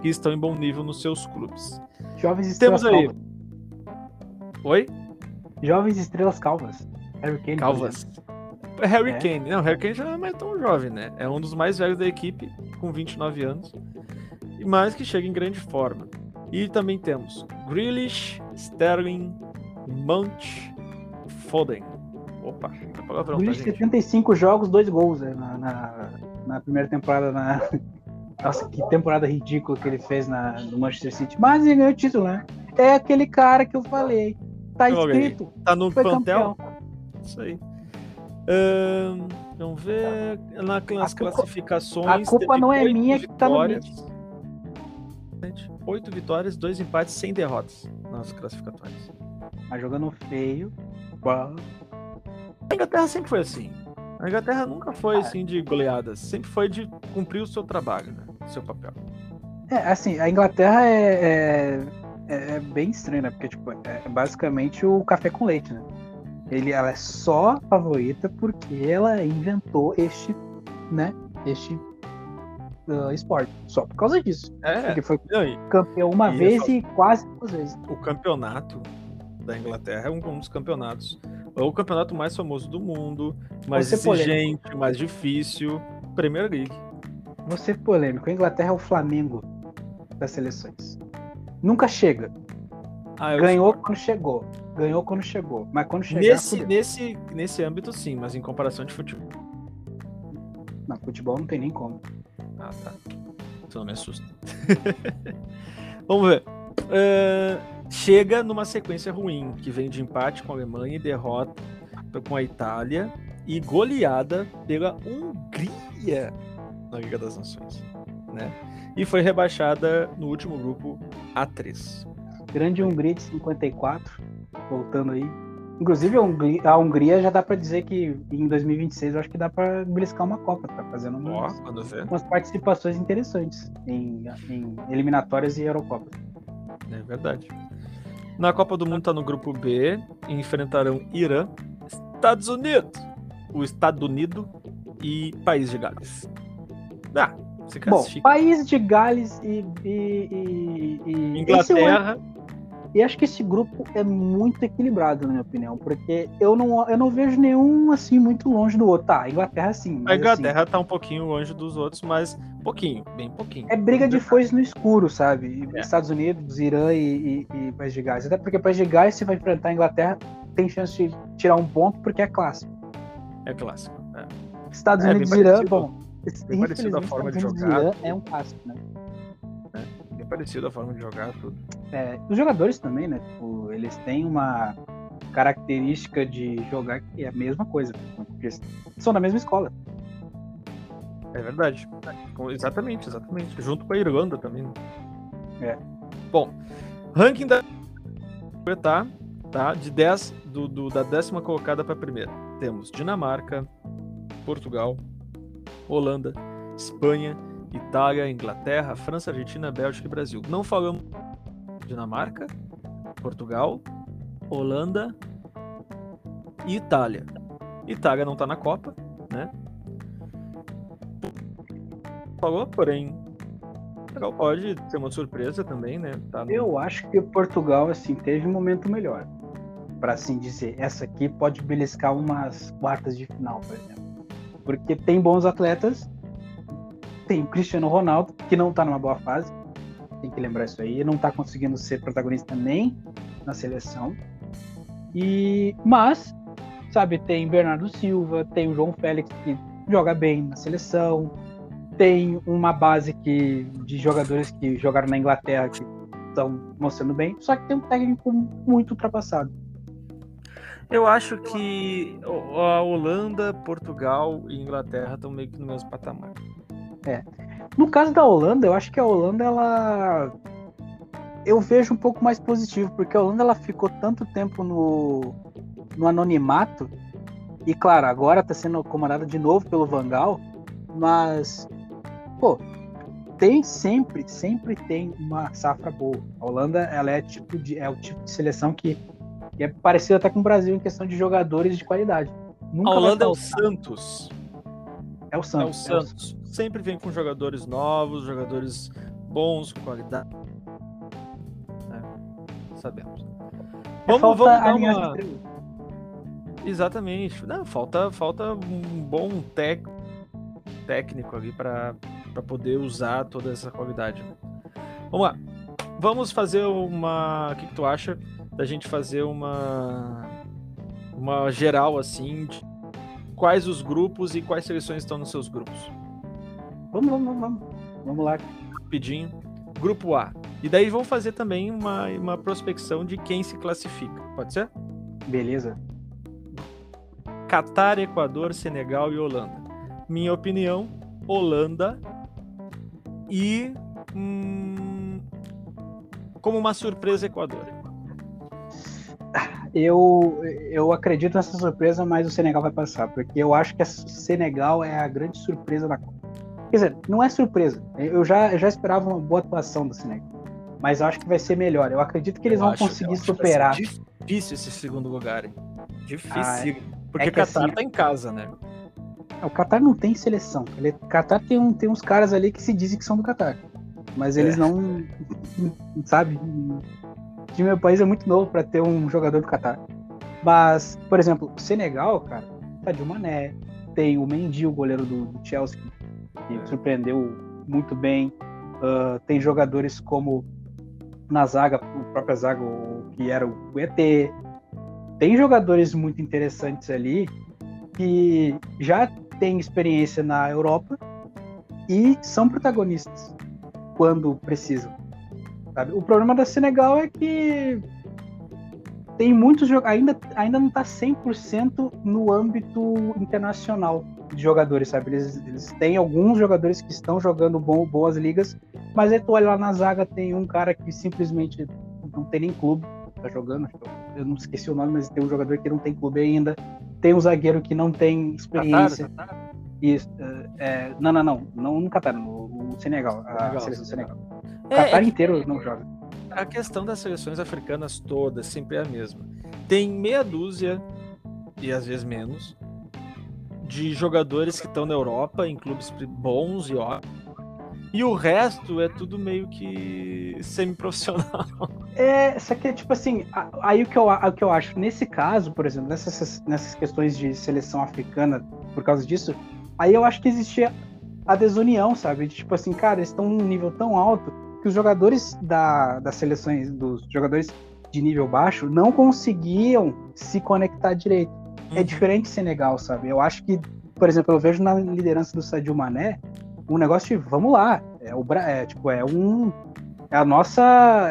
S2: que estão em bom nível nos seus clubes.
S1: Jovens estrelas
S2: Temos aí. Oi?
S1: Jovens estrelas calvas. Harry Kane.
S2: Calvas. Harry é. Kane. Não, Harry Kane já não é mais tão jovem, né? É um dos mais velhos da equipe, com 29 anos. Mais que chega em grande forma. E também temos Grealish, Sterling, Mount, Foden. Opa,
S1: é palavrão, tá, 75 jogos, dois gols né, na, na, na, primeira temporada. Na... Nossa, que temporada ridícula que ele fez na, no Manchester City. Mas ele ganhou o título, né? É aquele cara que eu falei. Tá escrito.
S2: Tá no plantel? Isso aí. vamos ver. nas classificações.
S1: A culpa não é minha que tá no
S2: oito vitórias, dois empates, sem derrotas nas classificatórias.
S1: Tá jogando feio.
S2: A Inglaterra sempre foi assim. A Inglaterra nunca foi assim de goleadas, sempre foi de cumprir o seu trabalho, né? O seu papel.
S1: É, assim, a Inglaterra é, é, é bem estranha, né? Porque, tipo, é basicamente o café com leite, né? Ele, ela é só favorita porque ela inventou este, né? Este uh, esporte. Só por causa disso. É. Porque foi campeão uma e vez e quase duas vezes.
S2: O campeonato da Inglaterra é um, um dos campeonatos. É o campeonato mais famoso do mundo, mais exigente, polêmico. mais difícil. Premier League.
S1: Você polêmico. A Inglaterra é o Flamengo das seleções. Nunca chega. Ah, Ganhou sou... quando chegou. Ganhou quando chegou. Mas quando chegar.
S2: Nesse, nesse, nesse âmbito, sim, mas em comparação de futebol.
S1: Não, futebol não tem nem como.
S2: Ah, tá. Isso não me assusta. Vamos ver. Uh, chega numa sequência ruim, que vem de empate com a Alemanha e derrota com a Itália e goleada pela Hungria na Liga das Nações. Né? E foi rebaixada no último grupo A3.
S1: Grande Hungria de 54, voltando aí, Inclusive, a Hungria já dá para dizer que em 2026 eu acho que dá para beliscar uma Copa, tá fazendo umas,
S2: oh,
S1: umas participações interessantes em, em, eliminatórias e Eurocopa.
S2: É verdade. Na Copa do Mundo tá no grupo B, enfrentarão Irã, Estados Unidos, o Estado Unido e País de Gales. Ah,
S1: se Bom, País de Gales e, e, e, e...
S2: Inglaterra.
S1: E acho que esse grupo é muito equilibrado, na minha opinião, porque eu não, eu não vejo nenhum assim muito longe do outro. Tá, a Inglaterra sim.
S2: a Inglaterra assim, tá um pouquinho longe dos outros, mas pouquinho, bem pouquinho.
S1: É briga de foice no escuro, sabe? É. Estados Unidos, Irã e, e, e País de Gás. Até porque País de Gás, se vai enfrentar a Inglaterra, tem chance de tirar um ponto porque é clássico.
S2: É clássico. É.
S1: Estados é, Unidos e Irã, bom.
S2: Bem parecido a forma de jogar. Irã
S1: é um clássico, né?
S2: Bem parecido a forma de jogar, tudo.
S1: É, os jogadores também, né? Tipo, eles têm uma característica de jogar que é a mesma coisa, porque são da mesma escola.
S2: É verdade. Exatamente, exatamente. Junto com a Irlanda também.
S1: É.
S2: Bom, ranking da tá, tá de 10 do, do da décima colocada para a primeira. Temos Dinamarca, Portugal, Holanda, Espanha, Itália, Inglaterra, França, Argentina, Bélgica e Brasil. Não falamos Dinamarca, Portugal, Holanda e Itália. Itália não está na Copa, né? falou, porém, Portugal pode ser uma surpresa também, né? Tá
S1: no... Eu acho que Portugal, assim, teve um momento melhor. Para assim dizer, essa aqui pode beliscar umas quartas de final, por exemplo. Porque tem bons atletas, tem o Cristiano Ronaldo, que não tá numa boa fase, tem que lembrar isso aí, não tá conseguindo ser protagonista nem na seleção. E mas, sabe, tem Bernardo Silva, tem o João Félix que joga bem na seleção, tem uma base que, de jogadores que jogaram na Inglaterra que estão mostrando bem, só que tem um técnico muito ultrapassado.
S2: Eu acho que a Holanda, Portugal e Inglaterra estão meio que no mesmo patamar.
S1: É. No caso da Holanda, eu acho que a Holanda ela eu vejo um pouco mais positivo, porque a Holanda ela ficou tanto tempo no, no anonimato e claro, agora está sendo comandada de novo pelo Vangal, mas pô, tem sempre, sempre tem uma safra boa. A Holanda, ela é tipo de, é o tipo de seleção que, que é parecida até com o Brasil em questão de jogadores de qualidade.
S2: Nunca a Holanda é o Santos.
S1: É o Santos.
S2: É o Santos. É o... Sempre vem com jogadores novos, jogadores bons, com qualidade. É, sabemos.
S1: É vamos, vamos dar uma...
S2: Exatamente. Não, falta, falta um bom técnico técnico ali para poder usar toda essa qualidade. Vamos lá. Vamos fazer uma. O que, que tu acha da gente fazer uma. Uma geral assim de quais os grupos e quais seleções estão nos seus grupos?
S1: Vamos, vamos, vamos. Vamos lá.
S2: Rapidinho. Grupo A. E daí vamos fazer também uma, uma prospecção de quem se classifica. Pode ser?
S1: Beleza.
S2: Catar, Equador, Senegal e Holanda minha opinião, Holanda e hum, como uma surpresa Equador.
S1: Eu, eu acredito nessa surpresa, mas o Senegal vai passar, porque eu acho que o Senegal é a grande surpresa da Copa. Quer dizer, não é surpresa. Eu já, eu já esperava uma boa atuação do Senegal, mas eu acho que vai ser melhor. Eu acredito que eles eu vão acho, conseguir superar.
S2: difícil esse segundo lugar, hein? Difícil. Ah, é, porque é Qatar assim, tá em casa, né?
S1: O Qatar não tem seleção. Ele, o Qatar tem, um, tem uns caras ali que se dizem que são do Qatar. Mas eles é. não. Sabe? O time do país é muito novo para ter um jogador do Qatar. Mas, por exemplo, o Senegal, cara, tá de Mané. Tem o Mendy, o goleiro do, do Chelsea, que surpreendeu muito bem. Uh, tem jogadores como na zaga, o próprio zaga, que era o ET. Tem jogadores muito interessantes ali que já têm experiência na Europa e são protagonistas quando precisam. Sabe? O problema da Senegal é que tem muitos ainda ainda não está 100% no âmbito internacional de jogadores, sabe? Eles, eles têm alguns jogadores que estão jogando bom, boas ligas, mas aí tu olha lá na zaga tem um cara que simplesmente não tem nem clube, tá jogando, eu não esqueci o nome, mas tem um jogador que não tem clube ainda. Tem um zagueiro que não tem experiência. Qatar, Qatar? Isso, é, não, não, não, não no Qatar, no, no Senegal, a Senegal, seleção Senegal. O é, Qatar é, inteiro não joga.
S2: A questão das seleções africanas todas sempre é a mesma. Tem meia dúzia, e às vezes menos, de jogadores que estão na Europa, em clubes bons e ótimos e o resto é tudo meio que semi-profissional.
S1: É, só que, tipo assim, aí o que, eu, o que eu acho, nesse caso, por exemplo, nessas, nessas questões de seleção africana, por causa disso, aí eu acho que existia a desunião, sabe? De, tipo assim, cara, eles estão num nível tão alto que os jogadores da, das seleções, dos jogadores de nível baixo, não conseguiam se conectar direito. É uhum. É diferente Senegal, sabe? Eu acho que, por exemplo, eu vejo na liderança do Sadio Mané, um negócio de vamos lá, é o é, tipo é um é a nossa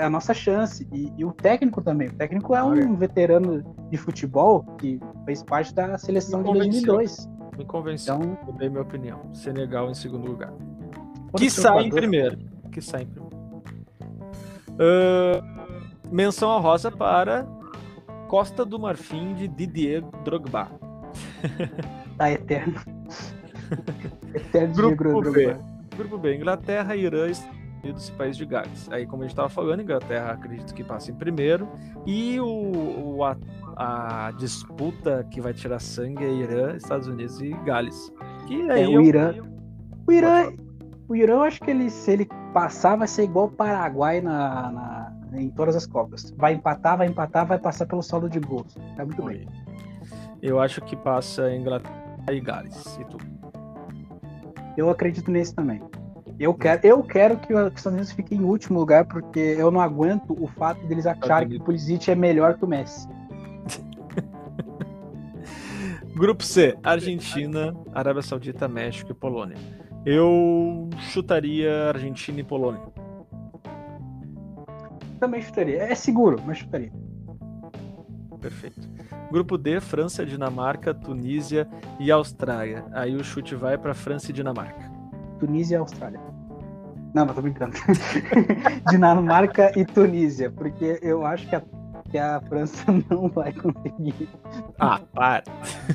S1: é a nossa chance e, e o técnico também. O técnico é um veterano de futebol que fez parte da seleção de 2002.
S2: Me convenceu. Então, mudei minha opinião. Senegal em segundo lugar. Que sai em primeiro. Que sai em primeiro. Uh, menção a rosa para Costa do Marfim de Didier Drogba.
S1: Tá eterno.
S2: grupo, grupo B. Grupo B, Inglaterra, Irã, Estados Unidos e País de Gales. Aí, como a gente estava falando, Inglaterra acredito que passa em primeiro. E o, o a, a, disputa que vai tirar sangue é Irã, Estados Unidos e Gales. Que
S1: é, o Irã. O Irã. O Irã, eu acho que ele, se ele passar, vai ser igual o Paraguai na, na- em todas as Copas. Vai empatar, vai empatar, vai passar pelo saldo de gols. Tá muito bem.
S2: Eu acho que passa Inglaterra e Gales. E tu?
S1: Eu acredito nesse também. Eu quero, eu quero que os Estados Unidos fique em último lugar, porque eu não aguento o fato deles acharem que o Pulisic é melhor que o Messi.
S2: Grupo C, Argentina, Arábia Saudita, México e Polônia. Eu chutaria Argentina e Polônia.
S1: Também chutaria. É seguro, mas chutaria.
S2: Perfeito. Grupo D, França, Dinamarca, Tunísia e Austrália. Aí o chute vai para França e Dinamarca.
S1: Tunísia e Austrália. Não, mas tô brincando. Dinamarca e Tunísia, porque eu acho que a, que a França não vai conseguir.
S2: Ah, para.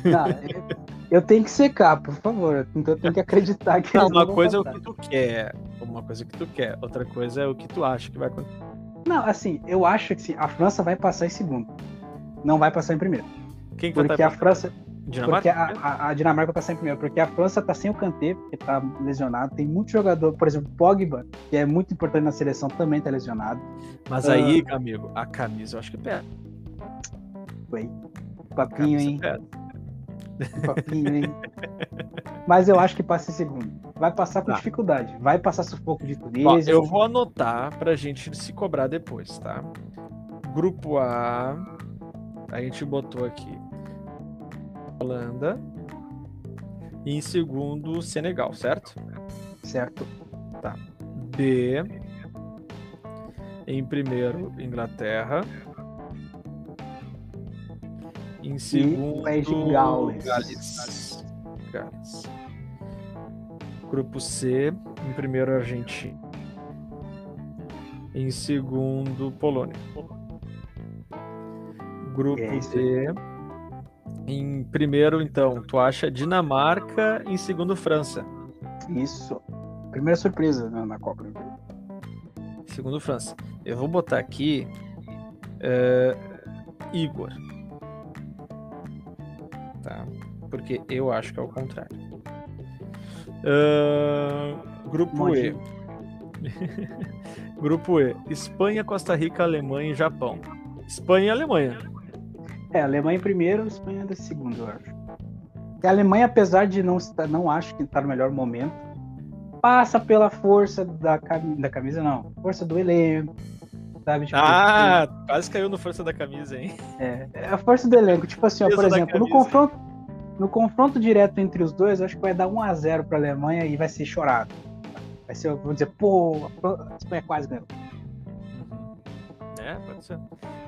S1: Não, eu, eu tenho que secar, por favor. Então eu tenho que acreditar que
S2: Não, uma coisa é o
S1: passar.
S2: que tu quer. Uma coisa que tu quer. Outra coisa é o que tu acha que vai acontecer.
S1: Não, assim, eu acho que sim, a França vai passar em segundo. Não vai passar em primeiro.
S2: Quem que
S1: Porque
S2: estar
S1: a França.
S2: Dinamarca?
S1: Porque a, a- a Dinamarca vai passar em primeiro. Porque a França tá sem o Kanté, porque tá lesionado. Tem muito jogador, por exemplo, Pogba, que é muito importante na seleção, também tá lesionado.
S2: Mas aí, amigo, a camisa eu acho que.
S1: Foi.
S2: A
S1: Papinho, hein?
S2: pega.
S1: Papinho, hein? Mas eu acho que passa em segundo. Vai passar com
S2: Tá.
S1: dificuldade. Vai passar sufoco de Tunísia.
S2: eu vou anotar pra gente se cobrar depois, tá? Grupo A, a gente botou aqui Holanda. E em segundo, Senegal, certo?
S1: Certo.
S2: B. Em primeiro, Inglaterra. Em segundo,
S1: Gales.
S2: Gales. Gales. Grupo C, em primeiro, Argentina. Em segundo, Polônia. Grupo
S1: É
S2: D. Em primeiro, então, tu acha Dinamarca, em segundo, França.
S1: Isso. Primeira surpresa na, na Copa.
S2: Segundo França. Eu vou botar aqui é, Igor. Tá? Porque eu acho que é o contrário. Ah, grupo E. Grupo E. Espanha, Costa Rica, Alemanha e Japão. Espanha e Alemanha.
S1: É, Alemanha em primeiro, Espanha em segundo, eu acho. E a Alemanha, apesar de não estar, não acho que está no melhor momento, passa pela força da, cami- da camisa, não. Força do elenco. Sabe? Tipo,
S2: Ah, quase caiu no força da camisa, hein?
S1: É, é a força do elenco. Tipo assim, ó, por exemplo, no confronto, no confronto direto entre os dois, acho que vai dar 1 a 0 para a Alemanha e vai ser chorado. Vai ser, vamos dizer, pô, a Espanha quase ganhou.
S2: É, pode ser.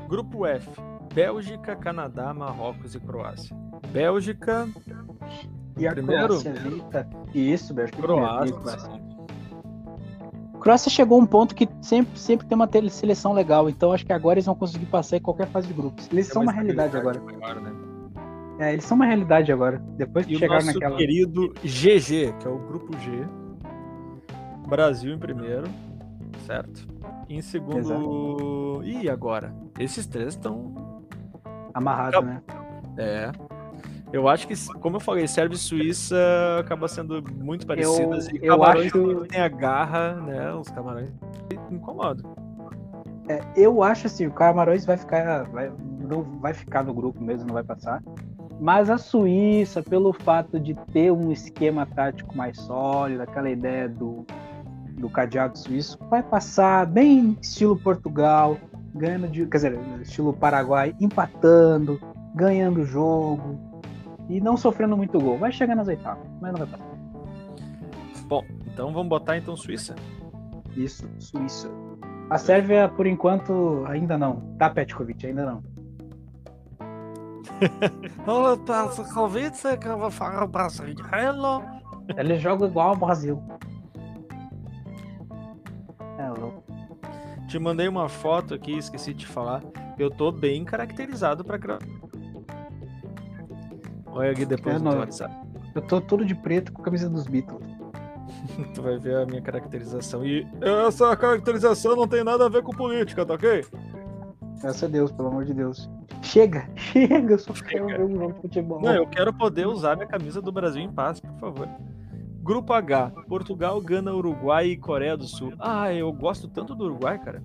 S2: Grupo F. Bélgica, Canadá, Marrocos e Croácia. Bélgica,
S1: E a
S2: Primeiro?
S1: Croácia tá... Isso, Bélgica.
S2: Croácia.
S1: primeiro, Croácia. Croácia chegou a um ponto que sempre, sempre tem uma seleção legal, então acho que agora eles vão conseguir passar em qualquer fase de grupos. Eles
S2: É
S1: são uma realidade agora.
S2: maior, né?
S1: É, eles são uma realidade agora. Depois que
S2: E o
S1: chegaram
S2: nosso
S1: naquela.
S2: querido GG, que é o grupo G. Brasil em primeiro, certo? Em segundo. Ih, agora? Esses três estão.
S1: Amarrado, né?
S2: É. Eu acho que, como eu falei, Sérvia e Suíça acaba sendo muito parecidas. e
S1: eu
S2: Camarões
S1: acho-
S2: tem a garra, né? Os camarões incomodam.
S1: É, eu acho assim, o Camarões vai ficar, vai, não vai ficar no grupo mesmo, não vai passar. Mas a Suíça, pelo fato de ter um esquema tático mais sólido, aquela ideia do, do cadeado suíço, vai passar bem estilo Portugal, ganhando de, quer dizer, estilo Paraguai, empatando, ganhando o jogo e não sofrendo muito gol. Vai chegar nas oitavas, mas não vai passar.
S2: Bom, então vamos botar então Suíça.
S1: Isso, Suíça. A Sérvia, por enquanto, ainda não. Tá, Petkovic, ainda não. Ele joga igual ao Brasil. É louco.
S2: Te mandei uma foto aqui, esqueci de te falar. Eu tô bem caracterizado pra. Olha aqui depois
S1: É,
S2: WhatsApp.
S1: Eu tô todo de preto com a camisa dos Beatles.
S2: Tu vai ver a minha caracterização. E essa caracterização não tem nada a ver com política, tá ok?
S1: Graças a Deus, pelo amor de Deus. Chega, chega, eu só quero ver um jogo de futebol.
S2: Não, eu quero poder usar minha camisa do Brasil em paz, por favor. Grupo H, Portugal, Gana, Uruguai e Coreia do Sul. Ah, eu gosto tanto do Uruguai, cara.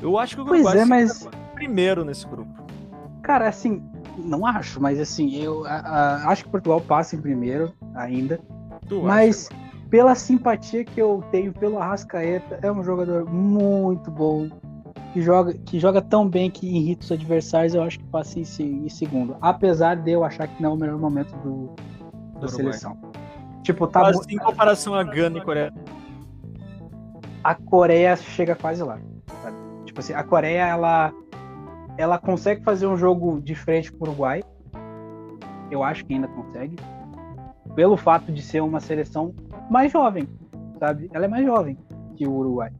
S2: Eu acho que o
S1: Pois
S2: Uruguai
S1: é, mas,
S2: primeiro nesse grupo.
S1: cara, assim, não acho, mas assim, eu a- a- acho que Portugal passa em primeiro ainda.
S2: Tu
S1: Mas pela simpatia que eu tenho pelo Arrascaeta, é um jogador muito bom. Que joga, que joga tão bem que irrita os adversários, eu acho que passa em, em segundo. Apesar de eu achar que não é o melhor momento do, da
S2: Uruguai.
S1: seleção. Tipo, tá
S2: Mas em comparação a Gana e Coreia.
S1: a Coreia chega quase lá. sabe? Tipo assim, a Coreia ela, ela consegue fazer um jogo diferente com o Uruguai. Eu acho que ainda consegue. Pelo fato de ser uma seleção mais jovem, sabe? Ela é mais jovem que o Uruguai.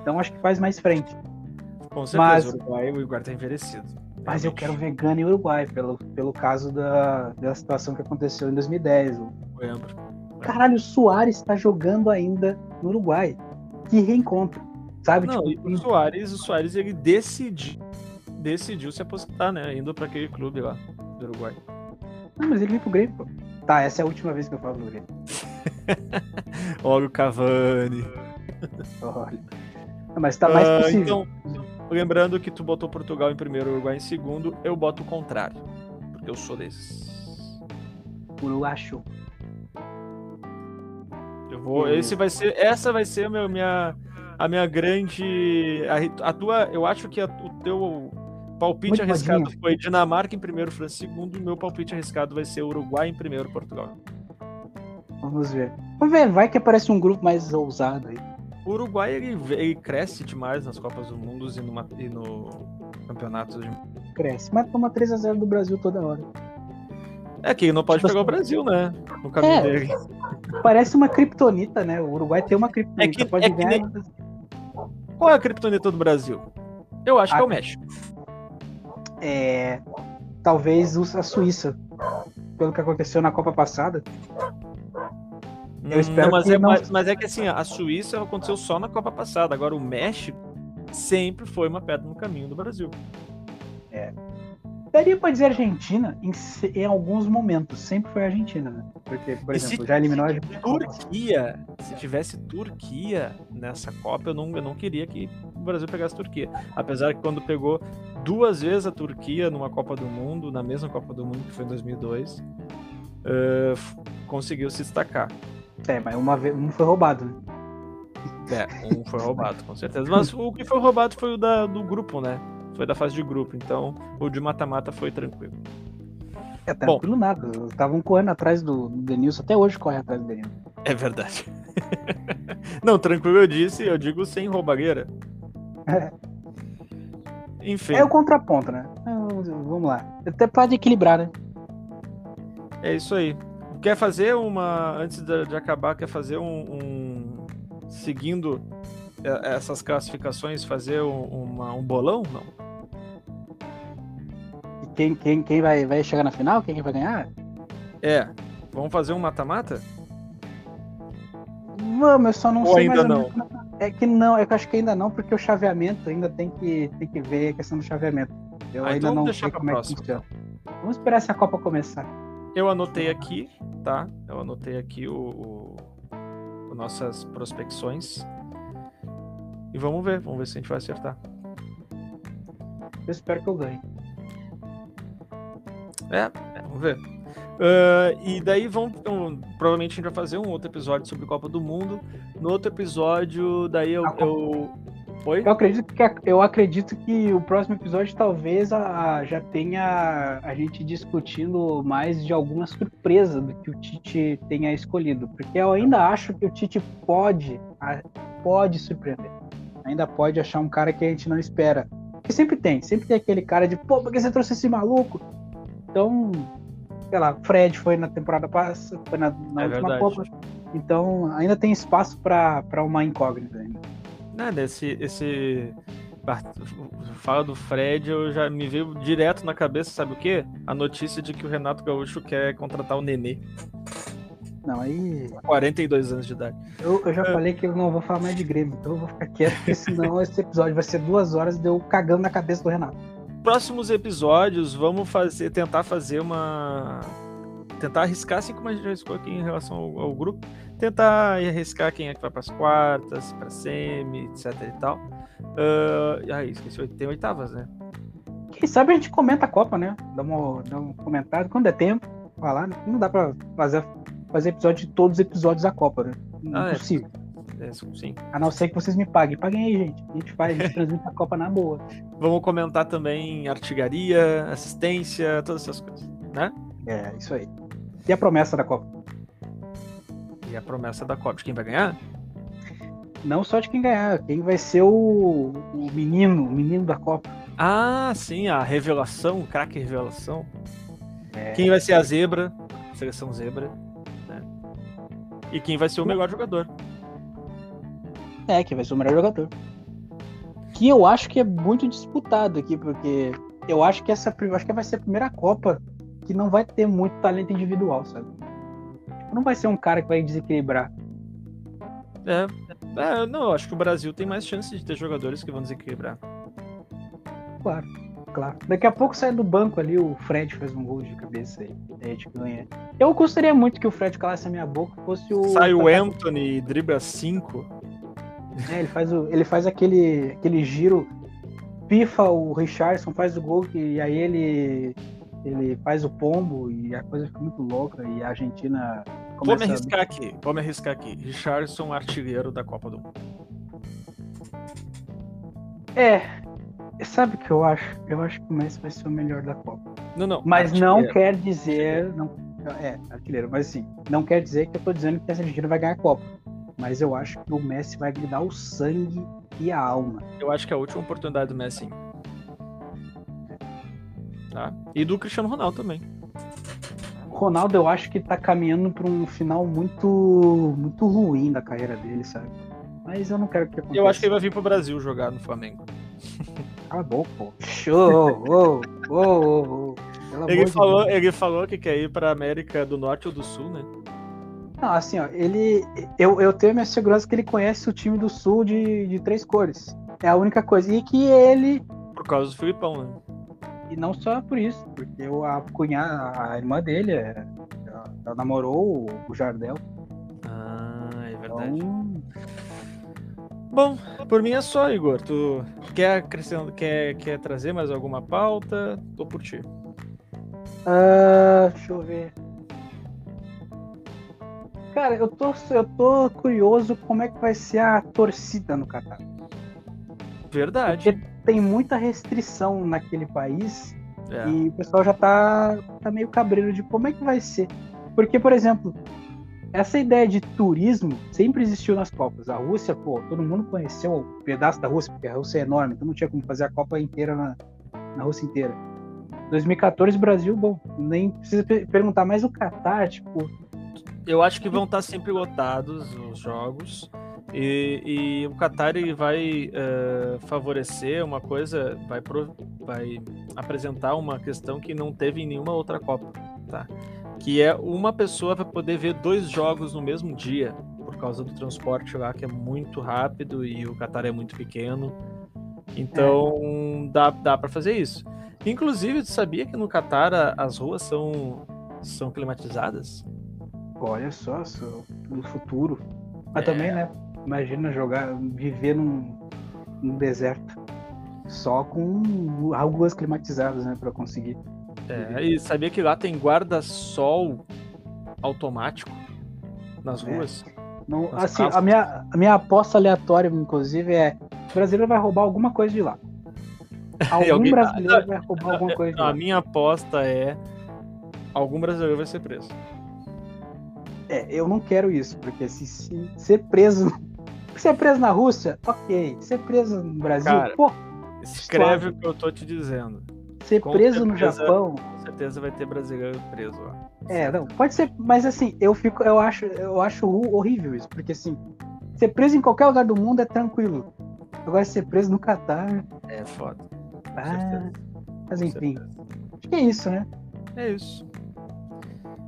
S1: Então acho que faz mais frente.
S2: Com certeza,
S1: Mas-
S2: o Uruguai, o Uruguai tá envelhecido.
S1: Mas eu quero ver Gana e Uruguai, pelo, pelo caso da, da situação que aconteceu em 2010. O-
S2: Lembro.
S1: Caralho, o Soares está jogando ainda no Uruguai. Que reencontro. Sabe?
S2: Não,
S1: tipo,
S2: o Soares, o Soares ele decidiu, decidiu se aposentar, né? Indo pra aquele clube lá do Uruguai.
S1: Não, mas ele veio pro Grêmio, pô. Tá, essa é a última vez que eu falo do Grêmio.
S2: Olha o Cavani.
S1: Olha. Não, mas tá mais
S2: Ah,
S1: possível.
S2: Então, lembrando que tu botou Portugal em primeiro, Uruguai em segundo, eu boto o contrário. Porque eu sou desses.
S1: Uruguacho.
S2: Eu vou. Esse vai ser. Essa vai ser a minha. A minha grande. A, a tua. Eu acho que a- o teu palpite
S1: Muito
S2: arriscado foi Dinamarca em primeiro, França em segundo. E o meu palpite arriscado vai ser Uruguai em primeiro, Portugal.
S1: Vamos ver. Vamos ver, vai que aparece um grupo mais ousado aí.
S2: O Uruguai ele, ele cresce demais nas Copas do Mundo e, numa, e no campeonato de.
S1: Cresce. Mas toma 3x0 do Brasil toda hora.
S2: É que não pode
S1: Tipo
S2: pegar o
S1: assim-
S2: Brasil, né? No caminho
S1: É.
S2: dele.
S1: Parece uma kriptonita, né? O Uruguai tem uma kriptonita.
S2: É que-
S1: Pode
S2: é que
S1: ganhar.
S2: nem- Qual é a criptonita do Brasil? Eu acho que é o México.
S1: É, talvez a Suíça. Pelo que aconteceu na Copa passada. Eu
S2: Hum,
S1: espero
S2: não, mas,
S1: que
S2: é,
S1: não-
S2: mas, mas é que assim, a Suíça aconteceu só na Copa passada. Agora o México sempre foi uma pedra no caminho do Brasil.
S1: Daria pra dizer Argentina em, em alguns momentos. Sempre foi Argentina, né? Porque, por
S2: E se-
S1: exemplo, já eliminou a Argentina.
S2: Turquia, se tivesse Turquia nessa Copa, eu não, eu não queria que o Brasil pegasse Turquia. Apesar que quando pegou duas vezes a Turquia numa Copa do Mundo, na mesma Copa do Mundo que foi em 2002, eh, f- conseguiu se destacar.
S1: É, mas uma vez um foi roubado, né?
S2: É, um foi roubado, com certeza. Mas o que foi roubado foi o da, do grupo, né? Foi da fase de grupo. Então, o de mata-mata foi tranquilo.
S1: É tranquilo nada. Estavam correndo atrás do, Denilson. Até hoje corre atrás do Denilson.
S2: É verdade. Não, tranquilo eu disse, eu digo sem roubagueira.
S1: É.
S2: Enfim,
S1: É o contraponto, né? Então, Vamos lá. Até pode equilibrar, né?
S2: é isso aí. Quer fazer uma. Antes de, acabar, quer fazer um. um- seguindo essas classificações, fazer um, uma- um bolão? Não.
S1: E quem, quem, quem vai, vai chegar na final? Quem vai ganhar?
S2: É. Vamos fazer um mata-mata?
S1: Vamos, eu só não
S2: Ou
S1: sei
S2: ainda
S1: menos. É que não, é que eu acho que ainda não, porque o chaveamento ainda tem que, tem que ver a questão do chaveamento. Eu
S2: Ah,
S1: ainda
S2: então
S1: não sei como é que
S2: próxima,
S1: funciona. Vamos esperar essa Copa começar.
S2: Eu anotei aqui, tá? Eu anotei aqui o, o- o nossas prospecções. E vamos ver, vamos ver se a gente vai acertar.
S1: Eu espero que eu ganhe.
S2: É, é, vamos ver. Ah, e daí vamos. então, provavelmente a gente vai fazer um outro episódio sobre Copa do Mundo. No outro episódio, daí eu.
S1: A Copa-
S2: eu... Oi?
S1: Eu acredito que, eu acredito que o próximo episódio talvez a- a- já tenha a gente discutindo mais de alguma surpresa do que o Tite tenha escolhido. Porque eu ainda acho que o Tite pode, a- pode surpreender. Ainda pode achar um cara que a gente não espera. Porque sempre tem, sempre tem aquele cara de, pô, por que você trouxe esse maluco? Então, sei lá, Fred foi na temporada passada, foi na, na
S2: É
S1: última
S2: verdade.
S1: Copa. Então, ainda tem espaço para uma incógnita ainda.
S2: Nada, esse. esse... Fala do Fred, eu já me veio direto na cabeça, sabe o quê? A notícia de que o Renato Gaúcho quer contratar o Nenê,
S1: Não, aí
S2: 42 anos de idade.
S1: Eu, eu já falei que eu não vou falar mais de Grêmio, então eu vou ficar quieto, porque senão esse episódio vai ser duas horas de eu cagando na cabeça do Renato.
S2: próximos episódios vamos fazer tentar fazer uma tentar arriscar, assim como a gente arriscou aqui em relação ao, ao grupo, tentar arriscar quem é que vai para as quartas, para semi, etc e tal. Uh, ah, esqueci, tem oitavas, né?
S1: Quem sabe a gente comenta a Copa, né? Dá, uma, dá um comentário quando der tempo. Falar, não dá para fazer, fazer episódio de todos os episódios da Copa, né?
S2: Ah, Impossível. É. É, sim.
S1: A não ser que vocês me paguem. Paguem aí, gente. A gente faz, a gente transmite a Copa na boa.
S2: Vamos comentar também artilharia, assistência, todas essas coisas, né?
S1: É, isso aí. E a promessa da Copa?
S2: E a promessa da Copa de quem vai ganhar?
S1: Não só de quem ganhar, quem vai ser o, o menino, o menino da Copa.
S2: Ah, sim, a revelação, o craque revelação. É. Quem vai ser a zebra, seleção zebra? E quem vai ser o melhor jogador.
S1: É, quem vai ser o melhor jogador. Que eu acho que é muito disputado aqui, porque eu acho que essa acho que vai ser a primeira Copa que não vai ter muito talento individual, sabe? Não vai ser um cara que vai desequilibrar.
S2: É, é não, eu acho que o Brasil tem mais chances de ter jogadores que vão desequilibrar.
S1: Claro, claro. Daqui a pouco sai do banco ali, o Fred faz um gol de cabeça aí. A gente ganha. Eu gostaria muito que o Fred calasse a minha boca fosse o.
S2: Sai o Anthony e dribla 5.
S1: É, ele faz, o, ele faz aquele, aquele giro, pifa o Richardson, faz o gol e aí ele ele faz o pombo e a coisa fica muito louca e a Argentina
S2: começa... Vou me arriscar aqui, vou me arriscar aqui. Richardson, artilheiro da Copa do Mundo.
S1: É, sabe o que eu acho? Eu acho que o Messi vai ser o melhor da Copa.
S2: Não, não.
S1: Mas artilheiro. não quer dizer... Não, é, artilheiro, mas assim, não quer dizer que eu tô dizendo que a Argentina vai ganhar a Copa. Mas eu acho que o Messi vai lhe dar o sangue e a alma.
S2: Eu acho que é a última oportunidade do Messi Tá? E do Cristiano Ronaldo também.
S1: Ronaldo, eu acho que tá caminhando para um final muito muito ruim da carreira dele, sabe? Mas eu não quero que aconteça.
S2: Eu acho que ele vai vir pro Brasil jogar no Flamengo.
S1: Cala a boca, pô. Show! oh, oh,
S2: oh, ele, falou, ele falou que quer ir pra América do Norte ou do Sul, né?
S1: Não, assim, ó, ele. Eu, eu tenho a minha segurança que ele conhece o time do Sul de, de três cores. É a única coisa. E que ele.
S2: Por causa do Filipão, né?
S1: E não só por isso, porque a cunhada, a irmã dele, é, ela, ela namorou o Jardel.
S2: Ah, é verdade. Então... Bom, por mim é só, Igor. Tu quer acrescentar, quer, quer trazer mais alguma pauta? Tô por ti.
S1: Uh, deixa eu ver. Cara, eu tô, eu tô curioso como é que vai ser a torcida no Catar.
S2: Verdade.
S1: Porque tem muita restrição naquele país é. e o pessoal já tá, tá meio cabreiro de como é que vai ser. Porque, por exemplo, essa ideia de turismo sempre existiu nas Copas. A Rússia, pô, todo mundo conheceu um pedaço da Rússia, porque a Rússia é enorme, então não tinha como fazer a Copa inteira na, na Rússia inteira. 2014, Brasil, bom, nem precisa perguntar, mas o Qatar, tipo.
S2: Eu acho que vão estar sempre lotados os jogos. E, e o Qatar ele vai uh, favorecer uma coisa, vai, pro, vai apresentar uma questão que não teve em nenhuma outra Copa, tá? Que é uma pessoa vai poder ver dois jogos no mesmo dia, por causa do transporte lá que é muito rápido e o Qatar é muito pequeno. Então é. dá, dá para fazer isso. Inclusive, tu sabia que no Qatar as ruas são, são climatizadas?
S1: Olha só, no futuro. Mas é. também, né? Imagina jogar, viver num, num deserto só com algumas climatizadas, né, para conseguir.
S2: É, e sabia que lá tem guarda-sol automático nas é. ruas?
S1: Não, assim, a minha, a minha aposta aleatória, inclusive, é o brasileiro vai roubar alguma coisa de lá. Algum alguém... brasileiro vai roubar alguma coisa de
S2: lá.
S1: A
S2: minha aposta é algum brasileiro vai ser preso.
S1: É, eu não quero isso, porque se, se ser preso Ser preso na Rússia, ok. Ser preso no Brasil, Cara, pô.
S2: Escreve o que eu tô te dizendo.
S1: Ser com preso certeza, no Japão.
S2: Com certeza vai ter brasileiro preso lá.
S1: É, não, pode ser, mas assim, eu fico, eu acho, eu acho horrível isso, porque assim, ser preso em qualquer lugar do mundo é tranquilo. Agora ser preso no Catar.
S2: É foda.
S1: Ah, mas enfim. Acho que é isso, né?
S2: É isso.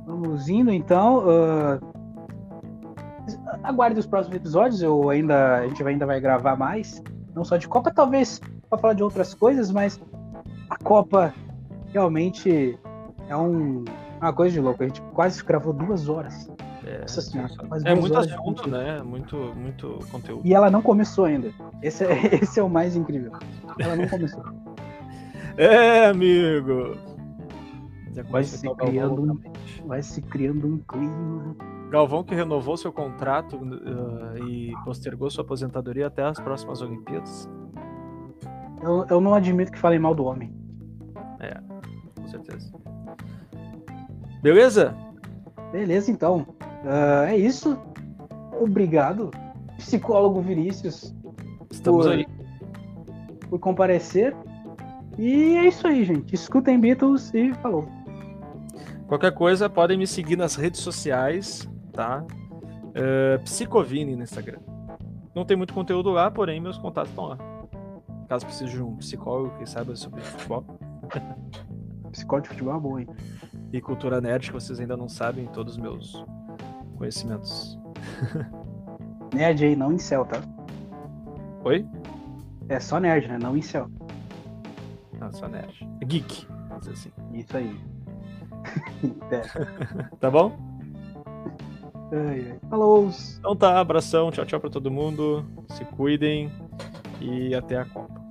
S1: Vamos indo então. Uh, aguarde os próximos episódios, eu ainda, a gente ainda vai gravar mais, não só de Copa, talvez para falar de outras coisas, mas Copa realmente é um, Uma coisa de louco, a gente quase gravou duas horas.
S2: É,
S1: Nossa senhora,
S2: é
S1: duas
S2: muito assunto, né? Muito, muito conteúdo.
S1: E ela não começou ainda. Esse é, esse é o mais incrível. Ela não começou.
S2: É, amigo! Já
S1: Vai se criando um-. Vai se criando um clima.
S2: Galvão que renovou seu contrato uh, e postergou sua aposentadoria até as próximas Olimpíadas.
S1: Eu, eu não admito que falem mal do homem.
S2: Com certeza. Beleza?
S1: Beleza, então. Ah, é isso. Obrigado, psicólogo Vinícius,
S2: Estamos
S1: Por-
S2: aí.
S1: por comparecer. E é isso aí, gente. Escutem Beatles e falou.
S2: Qualquer coisa, podem me seguir nas redes sociais, tá? Uh, Psicovini no Instagram. Não tem muito conteúdo lá, porém meus contatos estão lá. Caso precise de um psicólogo que saiba sobre futebol
S1: Psicólogo de futebol é bom, hein?
S2: e cultura nerd, que vocês ainda não sabem todos os meus conhecimentos.
S1: Nerd aí, não em céu, tá?
S2: Oi?
S1: É só nerd, né? Não em céu.
S2: Não, só nerd. Geek, vamos assim.
S1: Isso aí. É.
S2: Tá bom?
S1: Ai, ai. Falou!
S2: Então tá, abração, tchau, tchau pra todo mundo. Se cuidem e até a Copa.